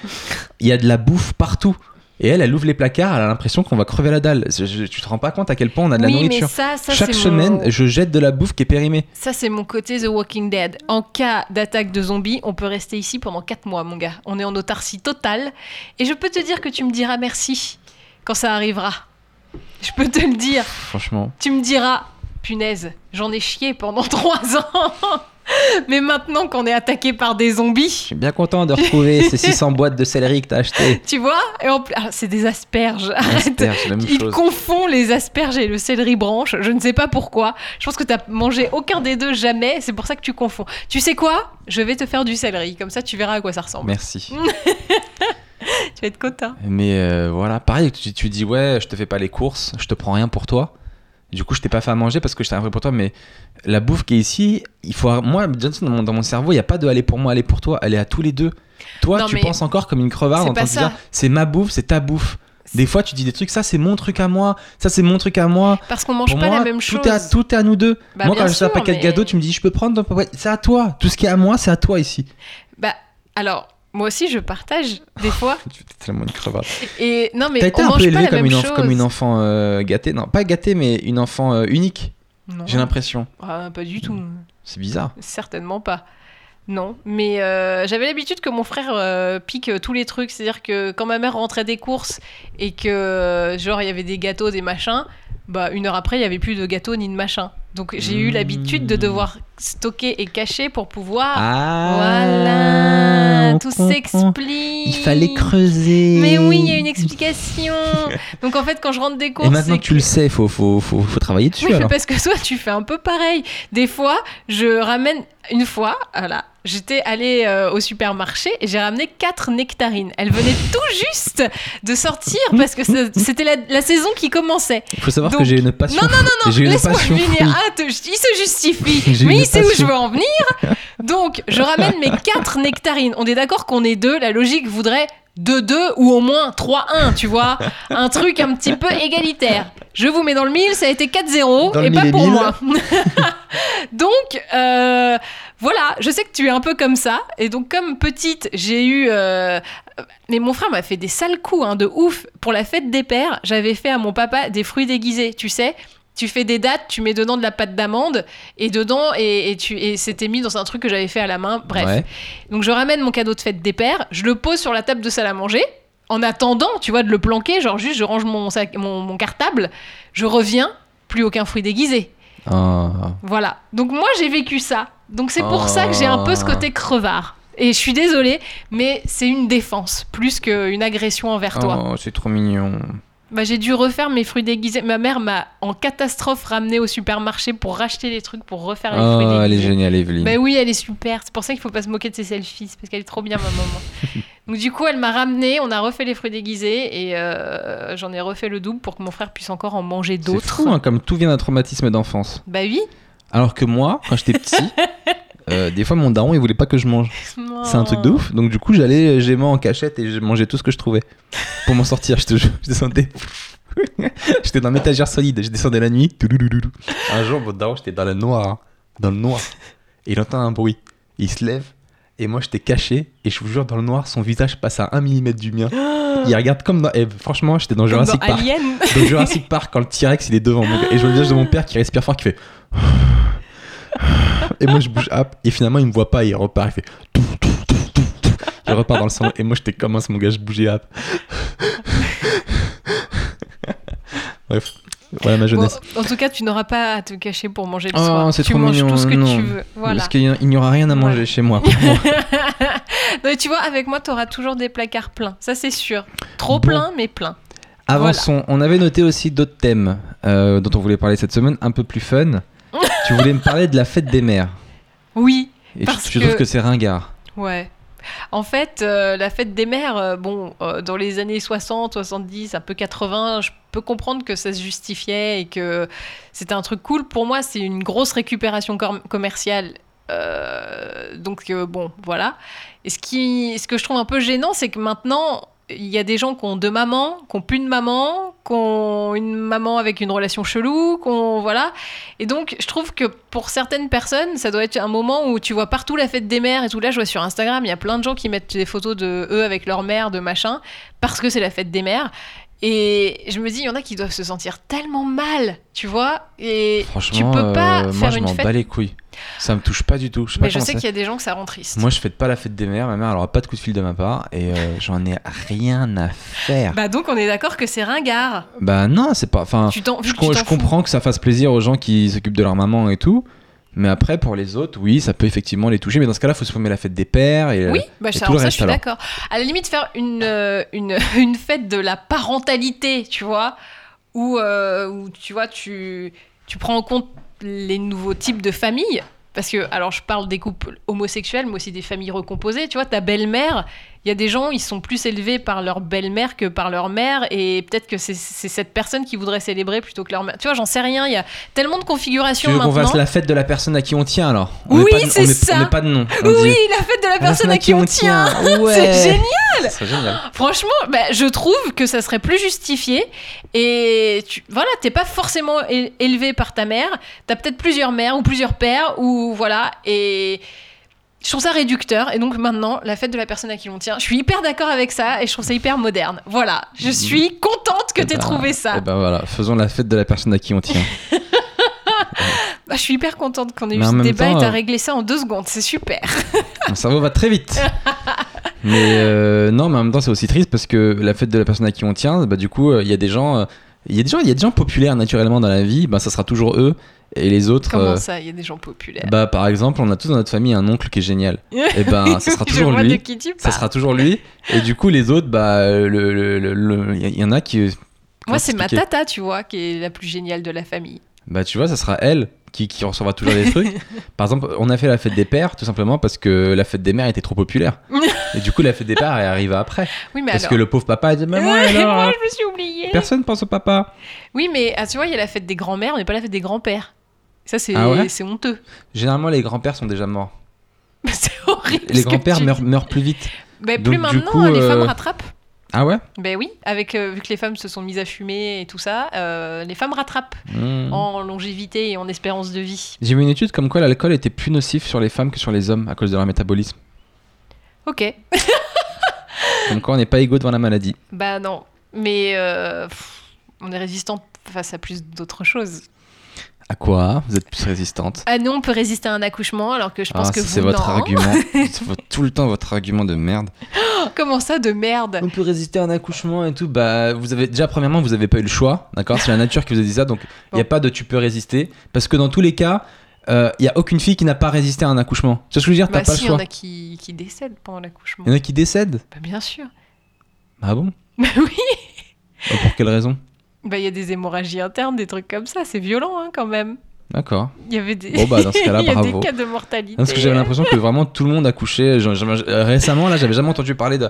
Il y a de la bouffe partout. Et elle, elle ouvre les placards, elle a l'impression qu'on va crever la dalle. Je- je- tu te rends pas compte à quel point on a de la oui, mais nourriture. ça, ça Chaque semaine, mon... je jette de la bouffe qui est périmée. Ça, c'est mon côté The Walking Dead. En cas d'attaque de zombies, on peut rester ici pendant 4 mois, mon gars. On est en autarcie totale. Et je peux te dire que tu me diras merci quand ça arrivera. Je peux te le dire. Franchement. Tu me diras, punaise, j'en ai chié pendant 3 ans. Mais maintenant qu'on est attaqué par des Je zombies, suis bien content de retrouver ces 600 boîtes de céleri que t'as achetées. tu vois et en plus- ah, C'est des asperges. Arrête. Asperges, la même Il chose. confond les asperges et le céleri branche. Je ne sais pas pourquoi. Je pense que tu mangé aucun des deux jamais. C'est pour ça que tu confonds. Tu sais quoi? Je vais te faire du céleri. Comme ça, tu verras à quoi ça ressemble. Merci. Tu vas être content. Mais euh, voilà, pareil, tu, tu dis ouais, je te fais pas les courses, je te prends rien pour toi. Du coup, je t'ai pas fait à manger parce que t'ai rien pris pour toi, mais la bouffe qui est ici, il faut. Moi, Johnson, dans mon, dans mon cerveau, il n'y a pas de aller pour moi, aller pour toi, elle est à tous les deux. Toi, Non, tu penses encore comme une crevarde en dire ça. c'est ma bouffe, c'est ta bouffe. Des fois, tu dis des trucs, ça c'est mon truc à moi, ça c'est mon truc à moi. Parce qu'on mange Pour pas moi, la même chose. tout est, à, tout est à nous deux. Bah, moi, quand je fais un paquet de gâteaux, tu me dis je peux prendre ton C'est à toi. Tout ce qui est à moi, c'est à toi ici. Bah, alors, moi aussi, je partage des fois. Tu es tellement une crevarde. Et non, mais T'as été on un mange peu pas élevé la comme même une, chose. comme une enfant euh, gâtée. Non, pas gâtée, mais une enfant euh, unique, j'ai l'impression. Ah, pas du tout. C'est bizarre. Certainement pas. Non, mais euh, j'avais l'habitude que mon frère euh, pique tous les trucs. C'est-à-dire que quand ma mère rentrait des courses et que, genre, il y avait des gâteaux, des machins, bah, une heure après, il y avait plus de gâteaux ni de machins. Donc j'ai eu l'habitude de devoir stocker et cacher pour pouvoir. Ah voilà, on tout s'explique. Il fallait creuser. Mais oui, il y a une explication. Donc en fait, quand je rentre des courses, Et maintenant que tu le sais, faut, faut, faut, faut travailler dessus Oui, mais alors. parce que toi, tu fais un peu pareil. Des fois, je ramène. Une fois, voilà, j'étais allée euh, au supermarché et j'ai ramené quatre nectarines. Elles venaient tout juste de sortir parce que c'était la, la saison qui commençait. Il faut savoir Donc- que j'ai une passion. Non, non, non, une Laisse-moi fruit. Ah, te- il se justifie. Mais il sait où je veux en venir. Donc, je ramène mes quatre nectarines. On est d'accord qu'on est deux. La logique voudrait 2-2 ou au moins 3-1, tu vois. Un truc un petit peu égalitaire. Je vous mets dans le mille, ça a été 4-0 Dans le et pas pour mille. moi. donc, euh, voilà, je sais que tu es un peu comme ça. Et donc, comme petite, j'ai eu. euh, Mais mon frère m'a fait des sales coups, hein, de ouf. Pour la fête des pères, j'avais fait à mon papa des fruits déguisés, tu sais. Tu fais des dates, tu mets dedans de la pâte d'amande et dedans et, et tu et c'était mis dans un truc que j'avais fait à la main. Bref, Ouais. donc je ramène mon cadeau de fête des pères, je le pose sur la table de salle à manger, en attendant, tu vois, de le planquer, genre juste je range mon, sac, mon, mon cartable, je reviens, plus aucun fruit déguisé. Ah. Voilà. Donc moi j'ai vécu ça. Donc c'est pour ça que j'ai un peu ce Ah. côté crevard. Et je suis désolée, mais c'est une défense plus qu'une agression envers toi. Oh, c'est trop mignon. Bah, j'ai dû refaire mes fruits déguisés. Ma mère m'a en catastrophe ramené au supermarché pour racheter les trucs pour refaire les fruits déguisés. elle est géniale, Evelyne. Bah oui, elle est super. C'est pour ça qu'il faut pas se moquer de ses selfies, c'est parce qu'elle est trop bien, ma maman. Donc du coup, elle m'a ramené, on a refait les fruits déguisés et euh, j'en ai refait le double pour que mon frère puisse encore en manger c'est d'autres. fou, hein, comme tout vient d'un traumatisme d'enfance. Bah oui. Alors que moi, quand j'étais petit, euh, des fois mon daron il voulait pas que je mange. C'est un truc de ouf. Donc du coup, j'allais gémant en cachette et je mangeais tout ce que je trouvais pour m'en sortir. Je te jure, je descendais. j'étais dans l'étagère solide. Je descendais la nuit. Un jour, mon daron, j'étais dans le noir, hein. dans le noir, et il entend un bruit. Il se lève. Et moi, j'étais caché, et je vous jure, dans le noir, son visage passe à un millimètre du mien. Il regarde comme dans. Et franchement, j'étais dans Jurassic dans Park. Alien. Dans Jurassic Park, quand le T-Rex il est devant moi. Et je vois le visage de mon père qui respire fort, qui fait. Et moi je bouge hop. Et finalement il me voit pas, il repart, il fait. tout, tout, tout, tout, tout. Il repart dans le salon. Et moi j'étais comme un mon gars, je bougeais hop. Bref, voilà ma Bon, jeunesse. en tout cas, tu n'auras pas à te cacher pour manger le Oh, soir. c'est tu trop manges mignon, tout ce que non. tu veux. Voilà. Parce qu'il n'y aura rien à manger Ouais. chez moi. Non, mais tu vois, avec moi, tu auras toujours des placards pleins. Ça, c'est sûr. Trop Bon. plein, mais plein. Avançons. On avait noté aussi d'autres thèmes euh, dont on voulait parler cette semaine, un peu plus fun. tu voulais me parler de la fête des mères. Oui. Et Parce tu trouves que- que c'est ringard. Ouais. En fait, euh, la fête des mères, euh, bon, euh, dans les années 60, 70, un peu 80, je peux comprendre que ça se justifiait et que c'était un truc cool. Pour moi, c'est une grosse récupération com- commerciale. Donc, bon, voilà. Et ce, qui, ce que je trouve un peu gênant, c'est que maintenant, il y a des gens qui ont deux mamans, qui ont plus de maman, qui ont une maman avec une relation chelou, qu'on voilà. Et donc, je trouve que pour certaines personnes, ça doit être un moment où tu vois partout la fête des mères et tout. Là, je vois sur Instagram, il y a plein de gens qui mettent des photos de eux avec leur mère, de machin, parce que c'est la fête des mères. Et je me dis, il y en a qui doivent se sentir tellement mal, tu vois. Et Franchement, tu peux pas euh, faire moi je une m'en fête. les couilles. Ça me touche pas du tout. Je sais Mais je sais qu'il y a des gens que ça rend triste. Moi, je fête pas la fête des mères. Ma mère, elle aura pas de coup de fil de ma part et euh, j'en ai rien à faire. Bah, Bah donc, on est d'accord que c'est ringard. non, c'est pas. Enfin, je, comprends que ça fasse plaisir aux gens qui s'occupent de leur maman et tout. Mais après, pour les autres, oui, ça peut effectivement les toucher. Mais dans ce cas-là, faut se former la fête des pères et. euh, Oui, bah, et ça, tout le ça, reste, je suis d'accord. À la limite, faire une, euh, une, une fête de la parentalité, tu vois, où, euh, où, tu vois, tu, tu prends en compte les nouveaux types de familles. Parce que, alors, je parle des couples homosexuels, mais aussi des familles recomposées. Tu vois, ta belle-mère, il y a des gens, ils sont plus élevés par leur belle-mère que par leur mère, et peut-être que c'est cette personne qui voudrait célébrer plutôt que leur mère. Tu vois, j'en sais rien. Il y a tellement de Tu configurations veux qu'on fasse la fête de la personne à qui on tient alors On Oui, c'est ça. On met pas de nom. On Oui, dit, la fête de la personne à qui on tient. Ouais. C'est génial. Génial. Franchement, bah, je trouve que ça serait plus justifié. Et tu, voilà, t'es pas forcément élevé par ta mère. T'as peut-être plusieurs mères ou plusieurs pères ou voilà. Et je trouve ça réducteur. Et donc maintenant, la fête de la personne à qui on tient, je suis hyper d'accord avec ça et je trouve ça hyper moderne. Voilà, je suis contente que Eh t'aies ben, trouvé ça. Et ben voilà, faisons la fête de la personne à qui on tient. Bah, je suis hyper contente qu'on ait eu ce débat temps, et t'as euh, réglé ça en deux secondes. C'est super. Mon cerveau va très vite. mais euh, non, mais en même temps, c'est aussi triste parce que la fête de la personne à qui on tient, bah, du coup, euh, il y a des gens. euh, Il y, a des gens, il y a des gens populaires naturellement dans la vie, bah, ça sera toujours eux. Et les autres. Comment euh, ça, il y a des gens populaires bah, par exemple, on a tous dans notre famille un oncle qui est génial. et ben, ça sera toujours lui. Ça sera toujours lui. Et du coup, les autres, bah, le- le- le- le- il y, en a qui. Moi, comment c'est ma tata, tu vois, qui est la plus géniale de la famille. Bah, tu vois, ça sera elle qui, qui recevra toujours des trucs. Par exemple, on a fait la fête des pères, tout simplement parce que la fête des mères était trop populaire. Et du coup, la fête des pères, elle arrive après. Oui, mais parce alors. que le pauvre papa, il dit Maman, Ouais, alors, moi, je me suis oubliée. personne pense au papa. Oui, mais ah, tu vois, il y a la fête des grands-mères, mais pas la fête des grands-pères. Ça, c'est Ah ouais c'est honteux. Généralement, les grands-pères sont déjà morts. c'est horrible. Les grands-pères tu meurent, plus vite. Donc, plus du maintenant, coup, les euh, femmes rattrapent. Ah ouais Ben oui, avec euh, vu que les femmes se sont mises à fumer et tout ça, euh, les femmes rattrapent Hmm. en longévité et en espérance de vie. J'ai vu une étude comme quoi l'alcool était plus nocif sur les femmes que sur les hommes à cause de leur métabolisme. Ok. Comme quoi on n'est pas égaux devant la maladie. Bah non, mais euh, pff, on est résistant face à plus d'autres choses. À quoi Vous êtes plus résistante Ah nous, on peut résister à un accouchement, alors que je pense Ah, que vous, c'est votre non. argument. c'est votre- tout le temps votre argument de merde. Comment ça, de merde? On peut résister à un accouchement et tout. Bah, vous avez déjà premièrement, vous avez pas eu le choix, d'accord? C'est la nature qui vous a dit ça, donc il y a pas de tu peux résister, parce que dans tous les cas, il y a aucune fille qui n'a pas résisté à un accouchement. Tu vois ce que je veux dire? T'as Bah pas si, le il y en a qui, qui décèdent pendant l'accouchement. Il y en a qui décèdent. Bah bien sûr. Ah bon? Bah oui. Euh, Pour quelle raison? Bah il y a des hémorragies internes, des trucs comme ça, c'est violent hein, quand même. D'accord. Il y avait des... Bon, bah, dans ce cas-là, il y a bravo. des cas de mortalité. Parce que j'avais l'impression que vraiment tout le monde j'avais- euh, récemment, là, j'avais jamais entendu parler de.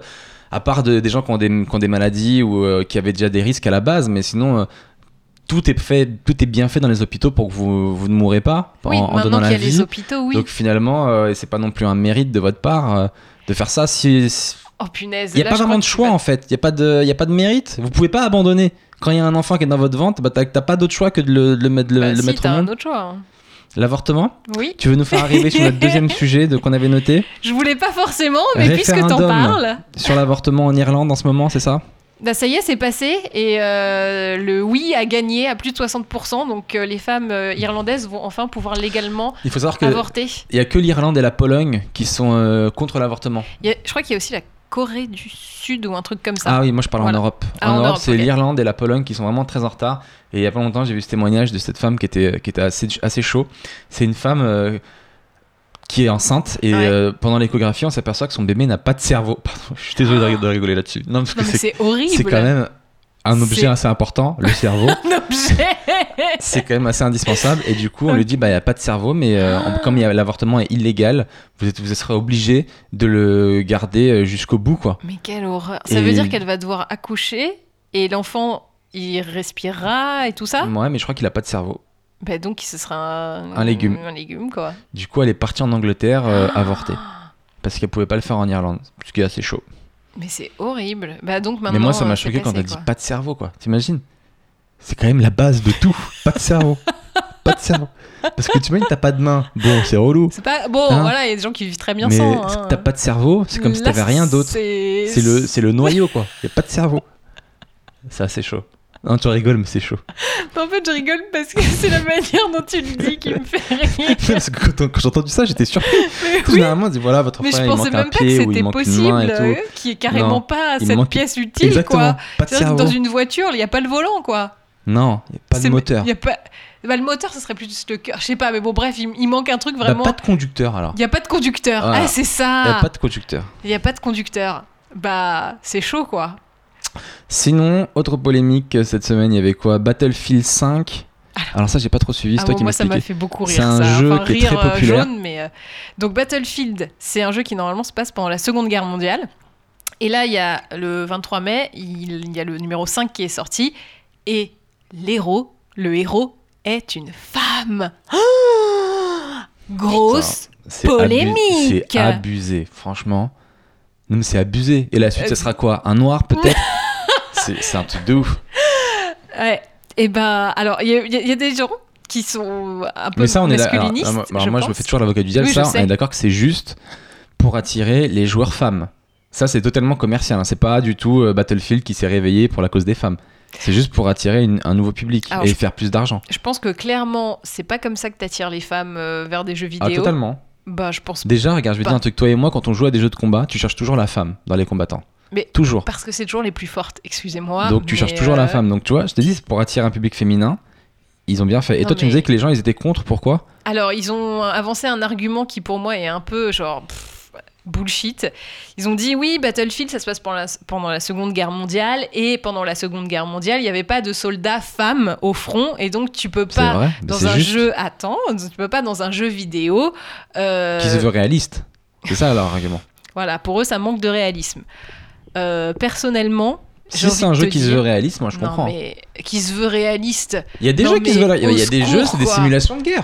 À part de- des gens qui ont des, qui ont des maladies ou euh, qui avaient déjà des risques à la base, mais sinon. euh, tout est fait, tout est bien fait dans les hôpitaux pour que vous, vous ne mourrez pas en, Oui, en donnant y la a les hôpitaux, oui. Donc finalement, euh, c'est pas non plus un mérite de votre part euh, de faire ça. Si, si- Oh punaise. il n'y a là, pas vraiment de choix en fait. Il n'y a pas de, il y a pas de mérite. Vous pouvez pas abandonner. Quand il y a un enfant qui est dans votre ventre, bah, t'as pas d'autre choix que de le, de le mettre, vas- le, Bah, le si, mettre au t'as un monde. autre choix. hein. L'avortement. Oui. Tu veux nous faire arriver sur notre deuxième sujet de qu'on avait noté Je voulais pas forcément, mais puisque t'en Référendum. parles, sur l'avortement en Irlande en ce moment, c'est ça bah ça y est, c'est passé et euh, le oui a gagné à plus de 60%. Donc euh, les femmes euh, irlandaises vont enfin pouvoir légalement Il faut savoir que avorter. il y a que l'Irlande et la Pologne qui sont contre l'avortement. Je crois qu'il y a aussi la Corée du Sud ou un truc comme ça. Ah oui, moi je parle Voilà. en Europe. Ah, en, en Europe, Europe, c'est l'Irlande et la Pologne qui sont vraiment très en retard. Et il y a pas longtemps, j'ai vu ce témoignage de cette femme qui était, qui était assez, assez chaud. C'est une femme euh, qui est enceinte et Ouais. euh, pendant l'échographie, on s'aperçoit que son bébé n'a pas de cerveau. Pardon, je suis désolé de de rigoler là-dessus. Non, parce c'est horrible. c'est quand même un objet assez important, le cerveau. un objet. c'est quand même assez indispensable. Et du coup, on lui dit, bah, il n'y a pas de cerveau, mais euh, Ah. comme l'avortement est illégal, vous, êtes, vous serez obligé de le garder euh, jusqu'au bout, quoi. Mais quelle horreur. Ça Et- veut dire qu'elle va devoir accoucher et l'enfant il respirera et tout ça? Ouais, mais je crois qu'il a pas de cerveau. Bah donc ce sera un, Un légume. Un légume quoi. Du coup, elle est partie en Angleterre euh, Ah. avorter. Parce qu'elle pouvait pas le faire en Irlande, parce qu'il est assez chaud. Mais c'est horrible. Bah donc maintenant. mais moi, ça euh, m'a c'est choqué quand elle dit pas de cerveau, quoi. T'imagines? C'est quand même la base de tout. pas de cerveau. pas de cerveau. Parce que tu imagines, t'as pas de main. Bon, c'est relou. C'est pas bon. Hein? voilà, il y a des gens qui vivent très bien Mais sans. hein. t'as pas de cerveau, c'est comme si t'avais rien d'autre. C'est le, le noyau, quoi. Y a pas de cerveau. Ça, c'est chaud. Non, tu rigoles, mais c'est chaud. En fait, je rigole parce que c'est la manière dont tu le dis qui me fait rire. Parce que quand, quand j'ai entendu ça, j'étais surpris. Mais oui. Généralement, on dit voilà, votre Mais je frère, il pensais manque un même pas que pied il c'était possible, main et euh, y ait carrément Non, pas il cette manque- pièce utile, Exactement. quoi. Pas de dans une voiture, il n'y a pas le volant, quoi. Non, y a pas de moteur. il Y a pas... Bah, le moteur, ce serait plus le cœur. Je sais pas, mais bon, bref, il, il manque un truc Bah, vraiment. pas de conducteur alors. Il n'y a pas de conducteur. Voilà. Ah, c'est Y a ça. pas de conducteur. Il n'y a pas de conducteur. Bah, c'est chaud, quoi. Sinon, autre polémique euh, cette semaine, il y avait quoi? Battlefield 5. Alors ça, j'ai pas trop suivi. C'est Ah toi bon, qui moi, ça m'a fait beaucoup rire. C'est un ça. jeu Enfin, qui est très euh, populaire. jaune, mais, euh, Donc, Battlefield, c'est un jeu qui normalement se passe pendant la Seconde Guerre mondiale. Et là, il y a le 23 mai, il y a le numéro 5 qui est sorti. Et l'héros, le héros, est une femme. Ah Grosse. Polémique. C'est abusé, franchement. Non, mais c'est abusé. Et la suite, Euh, ça sera quoi? Un noir peut-être? C'est un truc de ouf. Ouais. Et ben, alors, il y, a- y y des gens qui sont un peu Mais ça, on est là. alors, moi, je me fais toujours l'avocat du diable. Oui, je ça, on est d'accord que c'est juste pour attirer les joueurs femmes. Ça, c'est totalement commercial. hein. C'est pas du tout euh, Battlefield qui s'est réveillé pour la cause des femmes. C'est juste pour attirer une- un nouveau public Alors, et je- faire plus d'argent. Je pense que clairement, c'est pas comme ça que t'attires les femmes euh, vers des jeux Ah, vidéo. totalement. Bah, je pense Déjà, regarde, je vais te Pas. dire un truc. Toi et moi, quand on joue à des jeux de combat, tu cherches toujours la femme dans les combattants. Mais- Toujours. parce que c'est toujours les plus fortes, excusez-moi. Donc tu cherches toujours euh, la femme. Donc tu vois, je te dis, c'est pour attirer un public féminin. Ils ont bien fait. Et Non, toi, tu me disais que les gens, ils étaient contre. Pourquoi? Alors, ils ont avancé un argument qui, pour moi, est un peu genre. pff, bullshit. Ils ont dit oui, Battlefield, ça se passe pendant la, pendant la Seconde Guerre mondiale, et pendant la Seconde Guerre mondiale, il n'y avait pas de soldats femmes au front, et donc tu peux pas vrai dans un juste jeu. Attends, tu peux pas dans un jeu vidéo. euh, qui se veut réaliste. C'est ça leur argument. Voilà, pour eux, ça manque de réalisme. Euh, personnellement. Si c'est un jeu qui se veut réaliste, moi je Non, comprends. mais qui se veut réaliste. Il y a des Non, jeux qui se veulent. Il y a des jeux, c'est des simulations de guerre.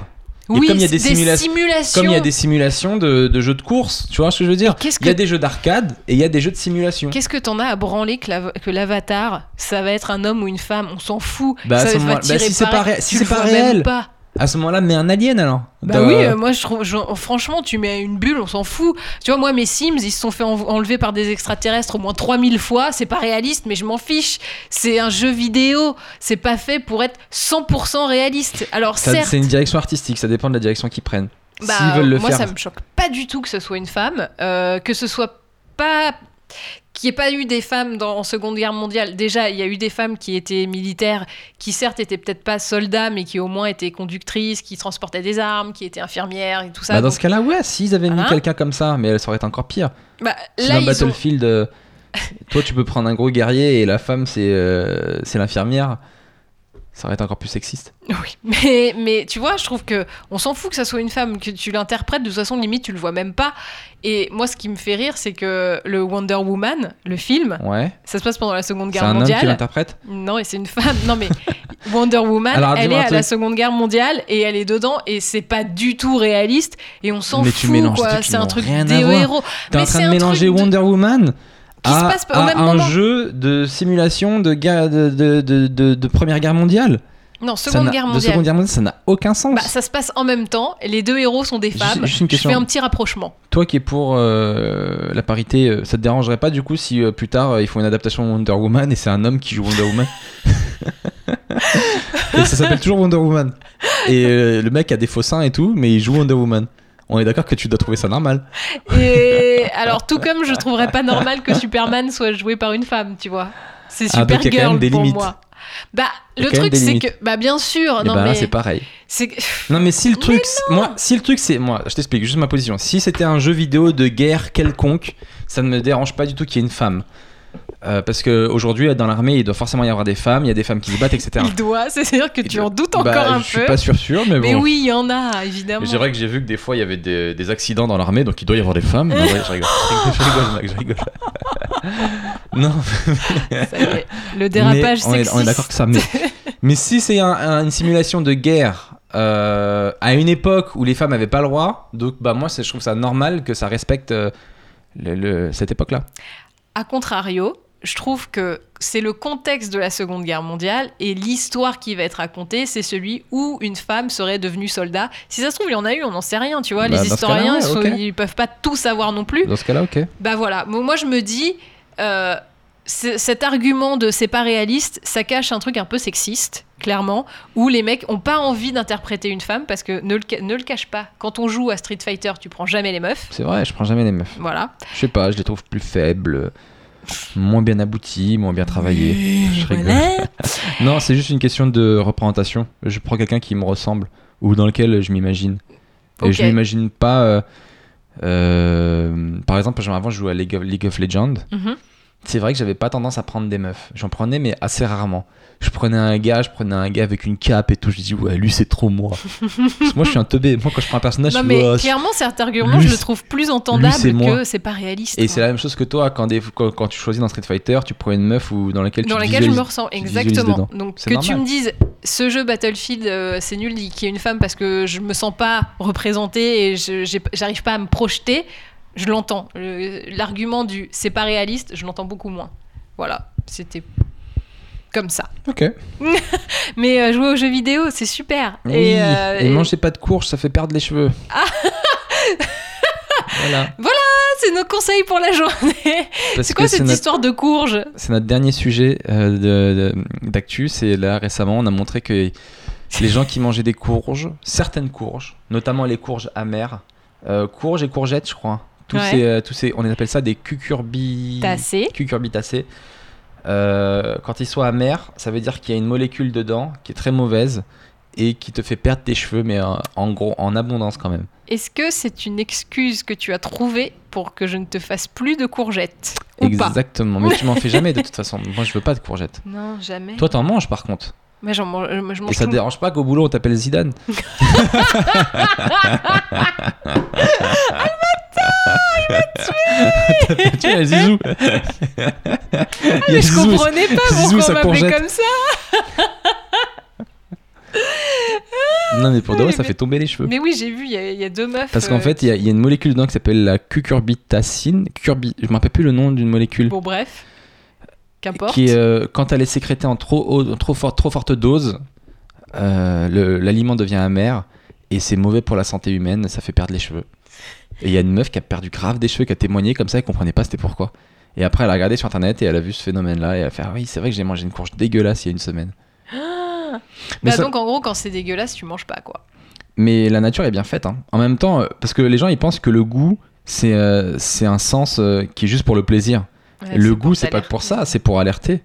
Et Oui, comme il y a des simulations- simulations. Comme il y a des simulations de, de jeux de course, tu vois ce que je veux dire? Il y a des jeux d'arcade et il y a des jeux de simulation. Qu'est-ce que t'en as à branler que l'ava- que l'avatar, ça va être un homme ou une femme? On s'en fout. Bah, ça va bah, si c'est pas ré- si pas réel. pas. À ce moment-là, mets un alien alors. Bah De- oui, euh, moi je trouve, je- franchement, tu mets une bulle, on s'en fout. Tu vois, moi mes Sims, ils se sont fait en- enlever par des extraterrestres au moins 3000 fois. C'est pas réaliste, mais je m'en fiche. C'est un jeu vidéo. C'est pas fait pour être 100% réaliste. Alors ça- certes, c'est une direction artistique, ça dépend de la direction qu'ils prennent. Bah, S'ils veulent le moi, faire. ça me choque pas du tout que ce soit une femme, euh, que ce soit pas qu'il n'y ait pas eu des femmes dans, en Seconde Guerre mondiale. Déjà, il y a eu des femmes qui étaient militaires, qui certes étaient peut-être pas soldats, mais qui au moins étaient conductrices, qui transportaient des armes, qui étaient infirmières et tout ça. Bah, dans Donc, ce cas-là, ouais, s'ils avaient mis Voilà. quelqu'un comme ça, mais ça aurait été encore pire. bah, Si là, dans ils ont... Battlefield, euh, toi tu peux prendre un gros guerrier et la femme c'est euh, c'est l'infirmière, ça aurait été encore plus sexiste. Oui, mais, mais tu vois, je trouve que on s'en fout que ça soit une femme, que tu l'interprètes, de toute façon, limite, tu le vois même pas. Et moi, ce qui me fait rire, c'est que le Wonder Woman, le film, Ouais. ça se passe pendant la Seconde C'est Guerre un homme qui mondiale. l'interprète Non, et c'est une femme. Non, mais Wonder Woman, Alors, elle est à la. Seconde Guerre mondiale et elle est dedans et c'est pas du tout réaliste et on s'en Mais fout tu mélanges C'est un truc des héros. T'es en Mais train c'est de mélanger Wonder Woman Qui se à, passe au à même un moment. jeu de simulation de, guerre, de, de, de, de- de Première Guerre mondiale. Non, Seconde Guerre De mondiale. Seconde Guerre mondiale, ça n'a aucun sens. Bah, ça se passe en même temps. et Les deux héros sont des femmes. juste Je fais un petit rapprochement. Toi qui es pour euh, la parité, euh, ça te dérangerait pas du coup si euh, plus tard ils font une adaptation de Wonder Woman et c'est un homme qui joue Wonder Woman Et ça s'appelle toujours Wonder Woman. Et le mec a des faux seins et tout, mais il joue Wonder Woman. On est d'accord que tu dois trouver ça normal. Et alors, tout comme je trouverais pas normal que Superman soit joué par une femme, tu vois. C'est Ah, donc y a quand Supergirl même des pour limites. moi. Bah, le truc, c'est que. Bah, bien sûr. et non, là mais. c'est pareil. Non mais si le truc, moi, si le truc c'est, moi, je t'explique juste ma position. Si c'était un jeu vidéo de guerre quelconque, ça ne me dérange pas du tout qu'il y ait une femme. Euh, parce que aujourd'hui dans l'armée il doit forcément y avoir des femmes, il y a des femmes qui se battent, etc. Il doit, c'est-à-dire que tu en doutes encore Bah, un je suis peu. pas sûr sûr, mais, Mais bon. oui, il y en a, évidemment. Mais C'est vrai que j'ai vu que des fois il y avait des, des accidents dans l'armée, donc il doit y avoir des femmes. Non, ouais, je rigole, je rigole, je rigole, mec, je rigole. non, Ça y est, le dérapage mais on est, sexiste. on est d'accord que ça. Mais, mais si c'est un- un- une simulation de guerre euh, à une époque où les femmes n'avaient pas le droit, donc bah moi c'est- je trouve ça normal que ça respecte euh, le- le- cette époque-là. A contrario, je trouve que c'est le contexte de la Seconde Guerre mondiale et l'histoire qui va être racontée, c'est celui où une femme serait devenue soldat. Si ça se trouve, il y en a eu, on n'en sait rien, tu vois. Bah, Les historiens, ouais, ils, sont- ok. ils peuvent pas tout savoir non plus. Dans ce cas-là, ok. Bah voilà, Moi- je me dis, euh, cet argument de c'est pas réaliste, ça cache un truc un peu sexiste, clairement, où les mecs ont pas envie d'interpréter une femme parce que ne le, ne le cache pas. Quand on joue à Street Fighter, tu prends jamais les meufs. C'est vrai, je prends jamais les meufs. Voilà. Je sais pas, je les trouve plus faibles, moins bien abouties, moins bien travaillées. Je rigole. Voilà. Non, c'est juste une question de représentation. Je prends quelqu'un qui me ressemble ou dans lequel je m'imagine. Et je m'imagine pas. euh, euh, par exemple, avant, je jouais à League of, League of Legends. Mhm. C'est vrai que j'avais pas tendance à prendre des meufs. J'en prenais, mais assez rarement. Je prenais un gars, je prenais un gars avec une cape et tout. Je dis, ouais, lui, c'est trop moi. Parce que moi, je suis un teubé. Moi, quand je prends un personnage, Non je mais clairement cet argument lui, je le trouve plus entendable que c'est pas réaliste. Et c'est la même chose que toi, quand, des, quand, quand tu choisis dans Street Fighter, tu prends une meuf ou dans laquelle dans tu te laquelle je me ressens exactement. Donc que tu me dises ce jeu Battlefield euh, c'est nul qu'il y ait une femme parce que je me sens pas représentée et j'arrive pas à me projeter, je l'entends. Le- L'argument du c'est pas réaliste, je l'entends beaucoup moins. Voilà, c'était comme ça. Ok. Mais euh, jouer aux jeux vidéo, c'est super. Oui, Et, euh, et et- manger pas de courge, ça fait perdre les cheveux. voilà. Ah, c'est nos conseils pour la journée. C'est quoi cette notre, histoire de courge? C'est notre dernier sujet euh, de- de- d'actu. C'est là récemment, on a montré que les gens qui mangeaient des courges, certaines courges, notamment les courges amères, euh, courges et courgettes, je crois. Tous Ouais. ces, euh, tous ces, on appelle ça des cucurbitacées. Cucurbitacées. Euh, quand ils sont amers, ça veut dire qu'il y a une molécule dedans qui est très mauvaise et qui te fait perdre tes cheveux, mais euh, en gros, en abondance quand même. Est-ce que c'est une excuse que tu as trouvée pour que je ne te fasse plus de courgettes Exactement, mais tu m'en fais jamais de toute façon. Moi, je veux pas de courgettes. Non, jamais. Toi, t'en manges par contre. Mais j'en mange, je mange Et ça te dérange pas qu'au boulot on t'appelle Zidane? Vois, il y a Zizou. Il y a Mais je Zizou, comprenais pas Zizou, pourquoi on m'appelait comme ça. Non, mais pour de vrai, ça mais- fait tomber les cheveux. Mais oui, j'ai vu, il y, a- il y a deux meufs. Parce qu'en euh, fait, il y, a- il y a une molécule dedans qui s'appelle la cucurbitacine. Cucurbi... Je me rappelle plus le nom d'une molécule. Bon, bref. Qu'importe. Qui euh, quand elle est sécrétée en trop, haut- en trop, fort- trop forte dose, euh, l'aliment devient amer et c'est mauvais pour la santé humaine, ça fait perdre les cheveux. Et il y a une meuf qui a perdu grave des cheveux, qui a témoigné comme ça, elle comprenait pas c'était pourquoi. Et après, elle a regardé sur internet et elle a vu ce phénomène-là et elle a fait Ah oui, c'est vrai que j'ai mangé une courge dégueulasse il y a une semaine. Ah Mais, bah ça- donc en gros, quand c'est dégueulasse, tu manges pas quoi. mais la nature est bien faite. hein. En même temps, euh, parce que les gens ils pensent que le goût c'est euh, c'est un sens euh, qui est juste pour le plaisir. Ouais, le goût c'est pas pour ça, c'est pour alerter.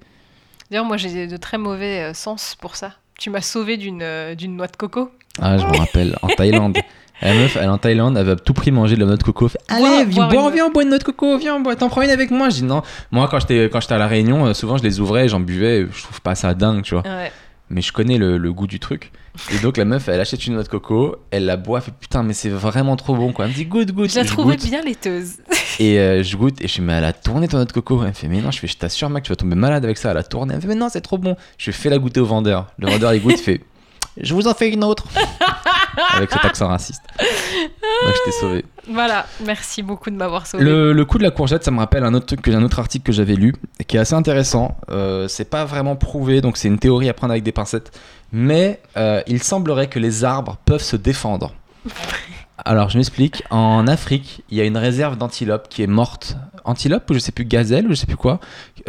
D'ailleurs, moi j'ai de très mauvais euh, sens pour ça. Tu m'as sauvé d'une d'une noix de coco. Ah, je me rappelle, en Thaïlande. La meuf, elle est en Thaïlande, elle va à tout prix manger de la noix de coco. Elle fait, Allez, viens, bois, une- viens, on boit une noix de coco, viens, on boit. T'en prends une avec moi Je dis non. Moi, quand j'étais quand j'étais à La Réunion, euh, souvent je les ouvrais, j'en buvais, je trouve pas ça dingue, tu vois. Ouais. Mais je connais le, le goût du truc. Et donc la meuf, elle achète une noix de coco, elle la boit, elle fait putain, mais c'est vraiment trop bon, quoi. Elle me dit goûte, goûte. Je la trouvais bien laiteuse. Et euh, je goûte, et je fais, mais elle a tourné ton noix de coco. Elle me fait, mais non, je fais, je t'assure, mec, tu vas tomber malade avec ça. Elle a tourné. Elle me fait, mais non, c'est trop bon. Je fais la goûter au vendeur. Le vendeur, il goûte, il fait, je vous en fais une autre. avec cet accent raciste. Donc je t'ai sauvé. voilà, merci beaucoup de m'avoir sauvé. Le, le coup de la courgette, ça me rappelle un autre truc, que- un autre article que j'avais lu, et qui est assez intéressant. Euh, c'est pas vraiment prouvé, donc c'est une théorie à prendre avec des pincettes. Mais euh, il semblerait que les arbres peuvent se défendre. Alors je m'explique. En Afrique, il y a une réserve d'antilopes qui est morte. Antilope ou je sais plus gazelle ou je sais plus quoi.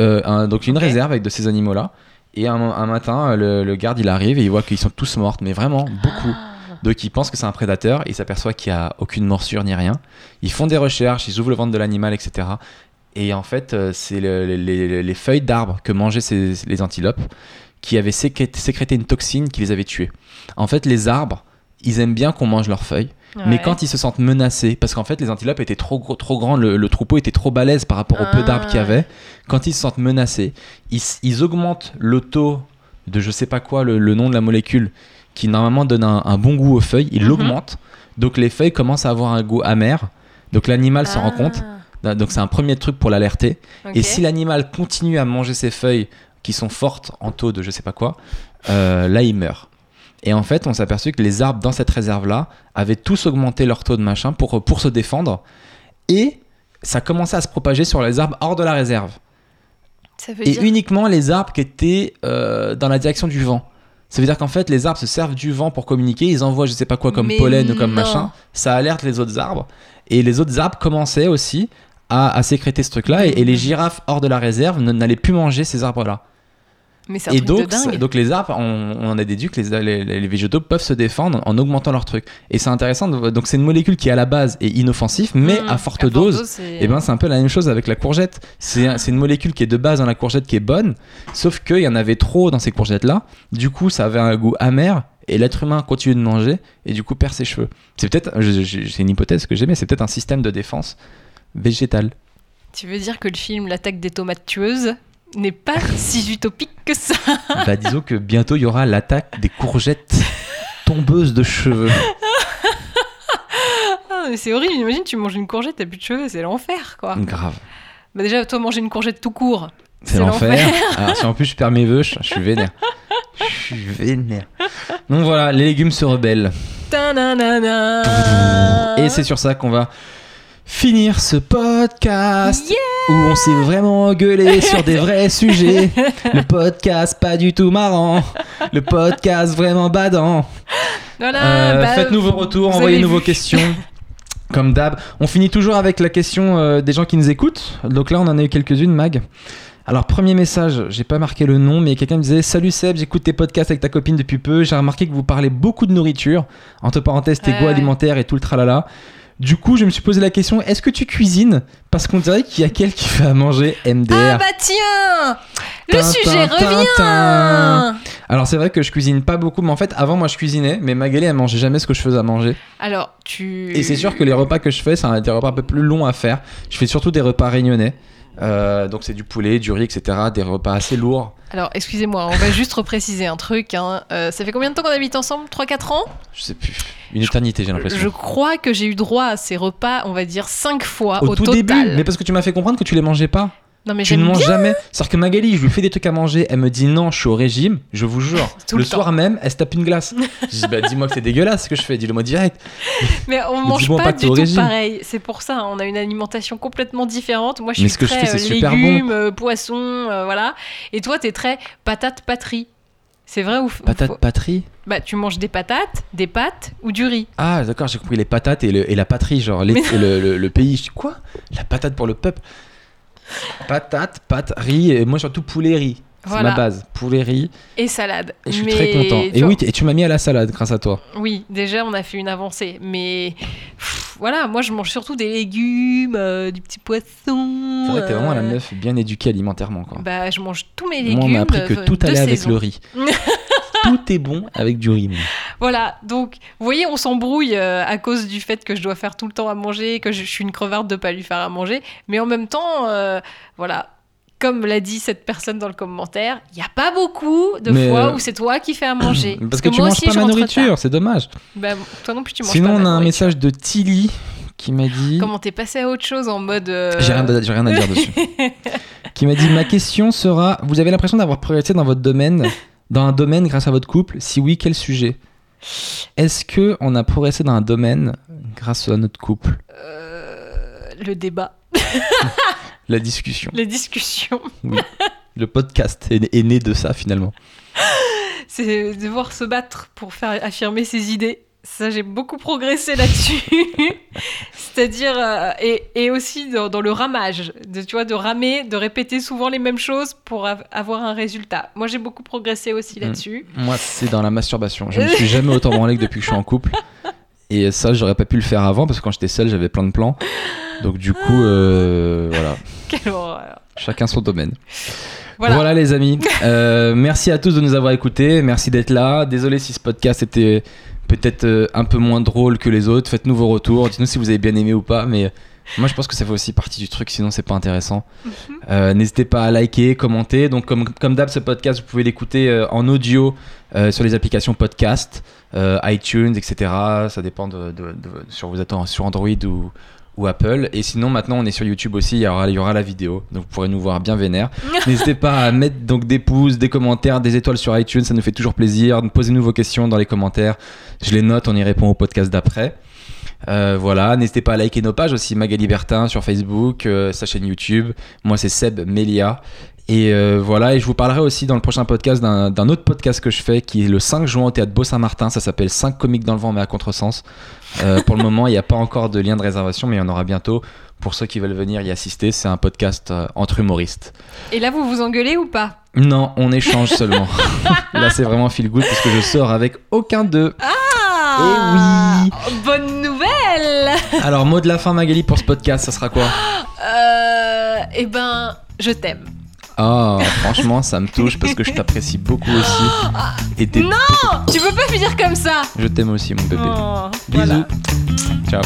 Euh, un- donc une réserve avec de ces animaux-là. Et un, un matin, le, le garde il arrive et il voit qu'ils sont tous morts, mais vraiment beaucoup. Ah. Donc il pense que c'est un prédateur, il s'aperçoit qu'il n'y a aucune morsure ni rien. Ils font des recherches, ils ouvrent le ventre de l'animal, etc. Et en fait, euh, c'est le- les, les- les feuilles d'arbres que mangeaient ces- les antilopes qui avaient sécré- sécrété une toxine qui les avait tués. En fait, les arbres, ils aiment bien qu'on mange leurs feuilles, mais quand ils se sentent menacés, parce qu'en fait, les antilopes étaient trop, gros, trop grands, le, le troupeau était trop balèze par rapport au peu Ah. d'arbres qu'il y avait, quand ils se sentent menacés, ils, augmentent le taux de je sais pas quoi, le, le nom de la molécule, qui normalement donne un, un bon goût aux feuilles, ils Mhm. l'augmentent. Donc les feuilles commencent à avoir un goût amer. Donc l'animal s'en rend Ah, compte. Donc c'est un premier truc pour l'alerter. Et si l'animal continue à manger ces feuilles qui sont fortes en taux de je sais pas quoi, euh, là il meurt. Et en fait, on s'est aperçu que les arbres dans cette réserve-là avaient tous augmenté leur taux de machin pour, pour se défendre. Et ça commençait à se propager sur les arbres hors de la réserve. Ça veut Et dire... uniquement les arbres qui étaient euh, dans la direction du vent. Ça veut dire qu'en fait, les arbres se servent du vent pour communiquer. Ils envoient, je sais pas quoi, comme Mais pollen ou comme machin. Ça alerte les autres arbres. Et les autres arbres commençaient aussi à, à sécréter ce truc-là. Et, et les girafes hors de la réserve n'allaient plus manger ces arbres-là. Mais c'est un Et truc donc, de dingue. ça- donc les arbres, on, on en a déduit que les, les, les végétaux peuvent se défendre en augmentant leur truc. Et c'est intéressant. de- donc c'est une molécule qui à la base est inoffensive, mais Mmh, à forte dose, c'est- et ben c'est un peu la même chose avec la courgette. C'est un- c'est une molécule qui est de base dans la courgette qui est bonne, sauf qu'il y en avait trop dans ces courgettes là. Du coup, ça avait un goût amer et l'être humain continue de manger et du coup perd ses cheveux. C'est peut-être, c'est une hypothèse que j'ai, mais c'est peut-être un système de défense végétal. Tu veux dire que le film L'attaque des tomates tueuses n'est pas si utopique que ça bah disons que bientôt il y aura l'attaque des courgettes tombeuses de cheveux. Ah, C'est horrible, imagine tu manges une courgette, t'as plus de cheveux, c'est l'enfer quoi. Grave. Bah déjà, toi manger une courgette tout court, C'est l'enfer. Alors si en plus je perds mes vœux, je suis vénère. Je suis vénère. Donc voilà, les légumes se rebellent. Et c'est sur ça qu'on va finir ce podcast Yeah où on s'est vraiment engueulé sur des vrais sujets. Le podcast pas du tout marrant. Le podcast vraiment badant. Voilà, Euh, bah, Faites-nous vos retours, envoyez-nous vos questions. Comme d'hab, on finit toujours avec la question euh, des gens qui nous écoutent. Donc là, on en a eu quelques-unes, Mag. Alors, premier message, j'ai pas marqué le nom, mais quelqu'un me disait Salut Seb, j'écoute tes podcasts avec ta copine depuis peu. J'ai remarqué que vous parlez beaucoup de nourriture, entre parenthèses, tes goûts ouais. alimentaires et tout le tralala. Du coup, je me suis posé la question est-ce que tu cuisines? Parce qu'on dirait qu'il y a quelqu'un qui fait à manger MDR. Ah bah tiens Le sujet revient. Alors c'est vrai que je cuisine pas beaucoup, mais en fait avant moi je cuisinais, mais Magali elle mangeait jamais ce que je faisais à manger. Alors, tu. Et c'est sûr que les repas que je fais, c'est des repas un peu plus longs à faire. Je fais surtout des repas réunionnais. Euh, donc c'est du poulet, du riz, etc. Des repas assez lourds. Alors, excusez-moi, on va juste repréciser un truc. hein. Euh, ça fait combien de temps qu'on habite ensemble? 3-4 ans? Je sais plus. Une éternité j'ai l'impression. Je crois que j'ai eu droit à ces repas, on va dire 5 fois au, Au tout total. début, mais parce que tu m'as fait comprendre que tu les mangeais pas. Non, mais tu ne manges bien. jamais. C'est-à-dire que Magali, je lui fais des trucs à manger, elle me dit non, je suis au régime, je vous jure. Tout le soir même, elle se tape une glace. je dis bah dis-moi que c'est dégueulasse ce que je fais, dis-le moi direct. Mais on mange pas, pas du tout régime. pareil. C'est pour ça, on a une alimentation complètement différente. Moi, je Mais suis ce que je très fais, euh, super bon. légumes, euh, poissons, euh, voilà. Et toi, t'es très patate patrie. C'est vrai ou Patate patrie? Bah, tu manges des patates, des pâtes ou du riz. Ah d'accord, j'ai compris les patates et, le- et la patrie, genre les- le, le- le pays. Je dis quoi? La patate pour le peuple? Patate, pâte, riz, et moi surtout poulet riz. C'est Voilà. ma base, poulet riz. Et salade. Et je suis Mais, très content. Et oui, et tu m'as mis à la salade grâce à toi. Oui, déjà, on a fait une avancée. Mais pff, voilà, moi, je mange surtout des légumes, euh, du petit poisson. C'est vrai t'es vraiment la euh, meuf bien éduquée alimentairement quoi. Bah, je mange tous mes légumes. Moi, on m'a appris que euh, tout allait avec le riz. tout est bon avec du riz. Voilà, donc vous voyez, on s'embrouille euh, à cause du fait que je dois faire tout le temps à manger, que je, suis une crevarde de pas lui faire à manger, mais en même temps, euh, voilà, comme l'a dit cette personne dans le commentaire, il n'y a pas beaucoup de Mais, fois euh, où c'est toi qui fais à manger. Parce que tu moi manges aussi, pas ma nourriture, c'est dommage. Bah, toi non plus, tu manges Sinon, pas on a un message de Tilly qui m'a dit. Comment t'es passé à autre chose en mode. euh, J'ai rien, rien à dire dessus. qui m'a dit Ma question sera Vous avez l'impression d'avoir progressé dans votre domaine, dans un domaine grâce à votre couple? Si oui, quel sujet? Est-ce que on a progressé dans un domaine grâce à notre couple? Euh, le débat, La discussion, les discussions, le podcast est, est né de ça finalement. c'est devoir se battre pour faire affirmer ses idées. Ça, j'ai beaucoup progressé là-dessus. C'est-à-dire, euh, et, et aussi dans, dans le ramage, de, tu vois, de ramer, de répéter souvent les mêmes choses pour av- avoir un résultat. Moi, j'ai beaucoup progressé aussi Mm. là-dessus. Moi, c'est dans la masturbation. Je me suis jamais autant branlé que depuis que je suis en couple. Et ça, j'aurais pas pu le faire avant parce que quand j'étais seul, j'avais plein de plans. Donc, du coup, euh, voilà. Quelle horreur. Chacun son domaine. Voilà. Voilà, les amis. Euh, merci à tous de nous avoir écoutés. Merci d'être là. Désolé si ce podcast était peut-être euh, un peu moins drôle que les autres. Faites-nous vos retours. Dites-nous si vous avez bien aimé ou pas. Mais moi, je pense que ça fait aussi partie du truc. Sinon, c'est pas intéressant. Mhm. Euh, N'hésitez pas à liker, commenter. Donc, comme, comme d'hab, ce podcast, vous pouvez l'écouter euh, en audio euh, sur les applications podcast, euh, iTunes, etc. Ça dépend de, de- de- sur vous êtes sur Android ou, ou Apple. Et sinon, maintenant, on est sur YouTube aussi. Il y aura, il y aura la vidéo. Donc, vous pourrez nous voir bien vénère. N'hésitez pas à mettre donc des pouces, des commentaires, des étoiles sur iTunes. Ça nous fait toujours plaisir. Posez-nous vos questions dans les commentaires. Je les note. On y répond au podcast d'après. Euh, voilà, n'hésitez pas à liker nos pages aussi, Magali Bertin sur Facebook, euh, sa chaîne YouTube. Moi, c'est Seb Melia. Et euh, voilà, et je vous parlerai aussi dans le prochain podcast d'un autre podcast que je fais qui est le 5 juin au théâtre Beau-Saint-Martin. Ça s'appelle 5 comiques dans le vent, mais à contresens. Euh, pour le moment, il n'y a pas encore de lien de réservation, mais il y en aura bientôt. Pour ceux qui veulent venir y assister, c'est un podcast euh, entre humoristes. Et là, vous vous engueulez ou pas? Non, on échange seulement. Là, c'est vraiment feel good parce que je sors avec aucun d'eux. Ah Bonne nouvelle Alors, mot de la fin, Magali, pour ce podcast, ça sera quoi? Euh, Eh ben, je t'aime. Ah, franchement, ça me touche parce que je t'apprécie beaucoup aussi. Et t'es- Non Tu peux pas finir comme ça je t'aime aussi, mon bébé. Oh, Bisous. voilà. Ciao.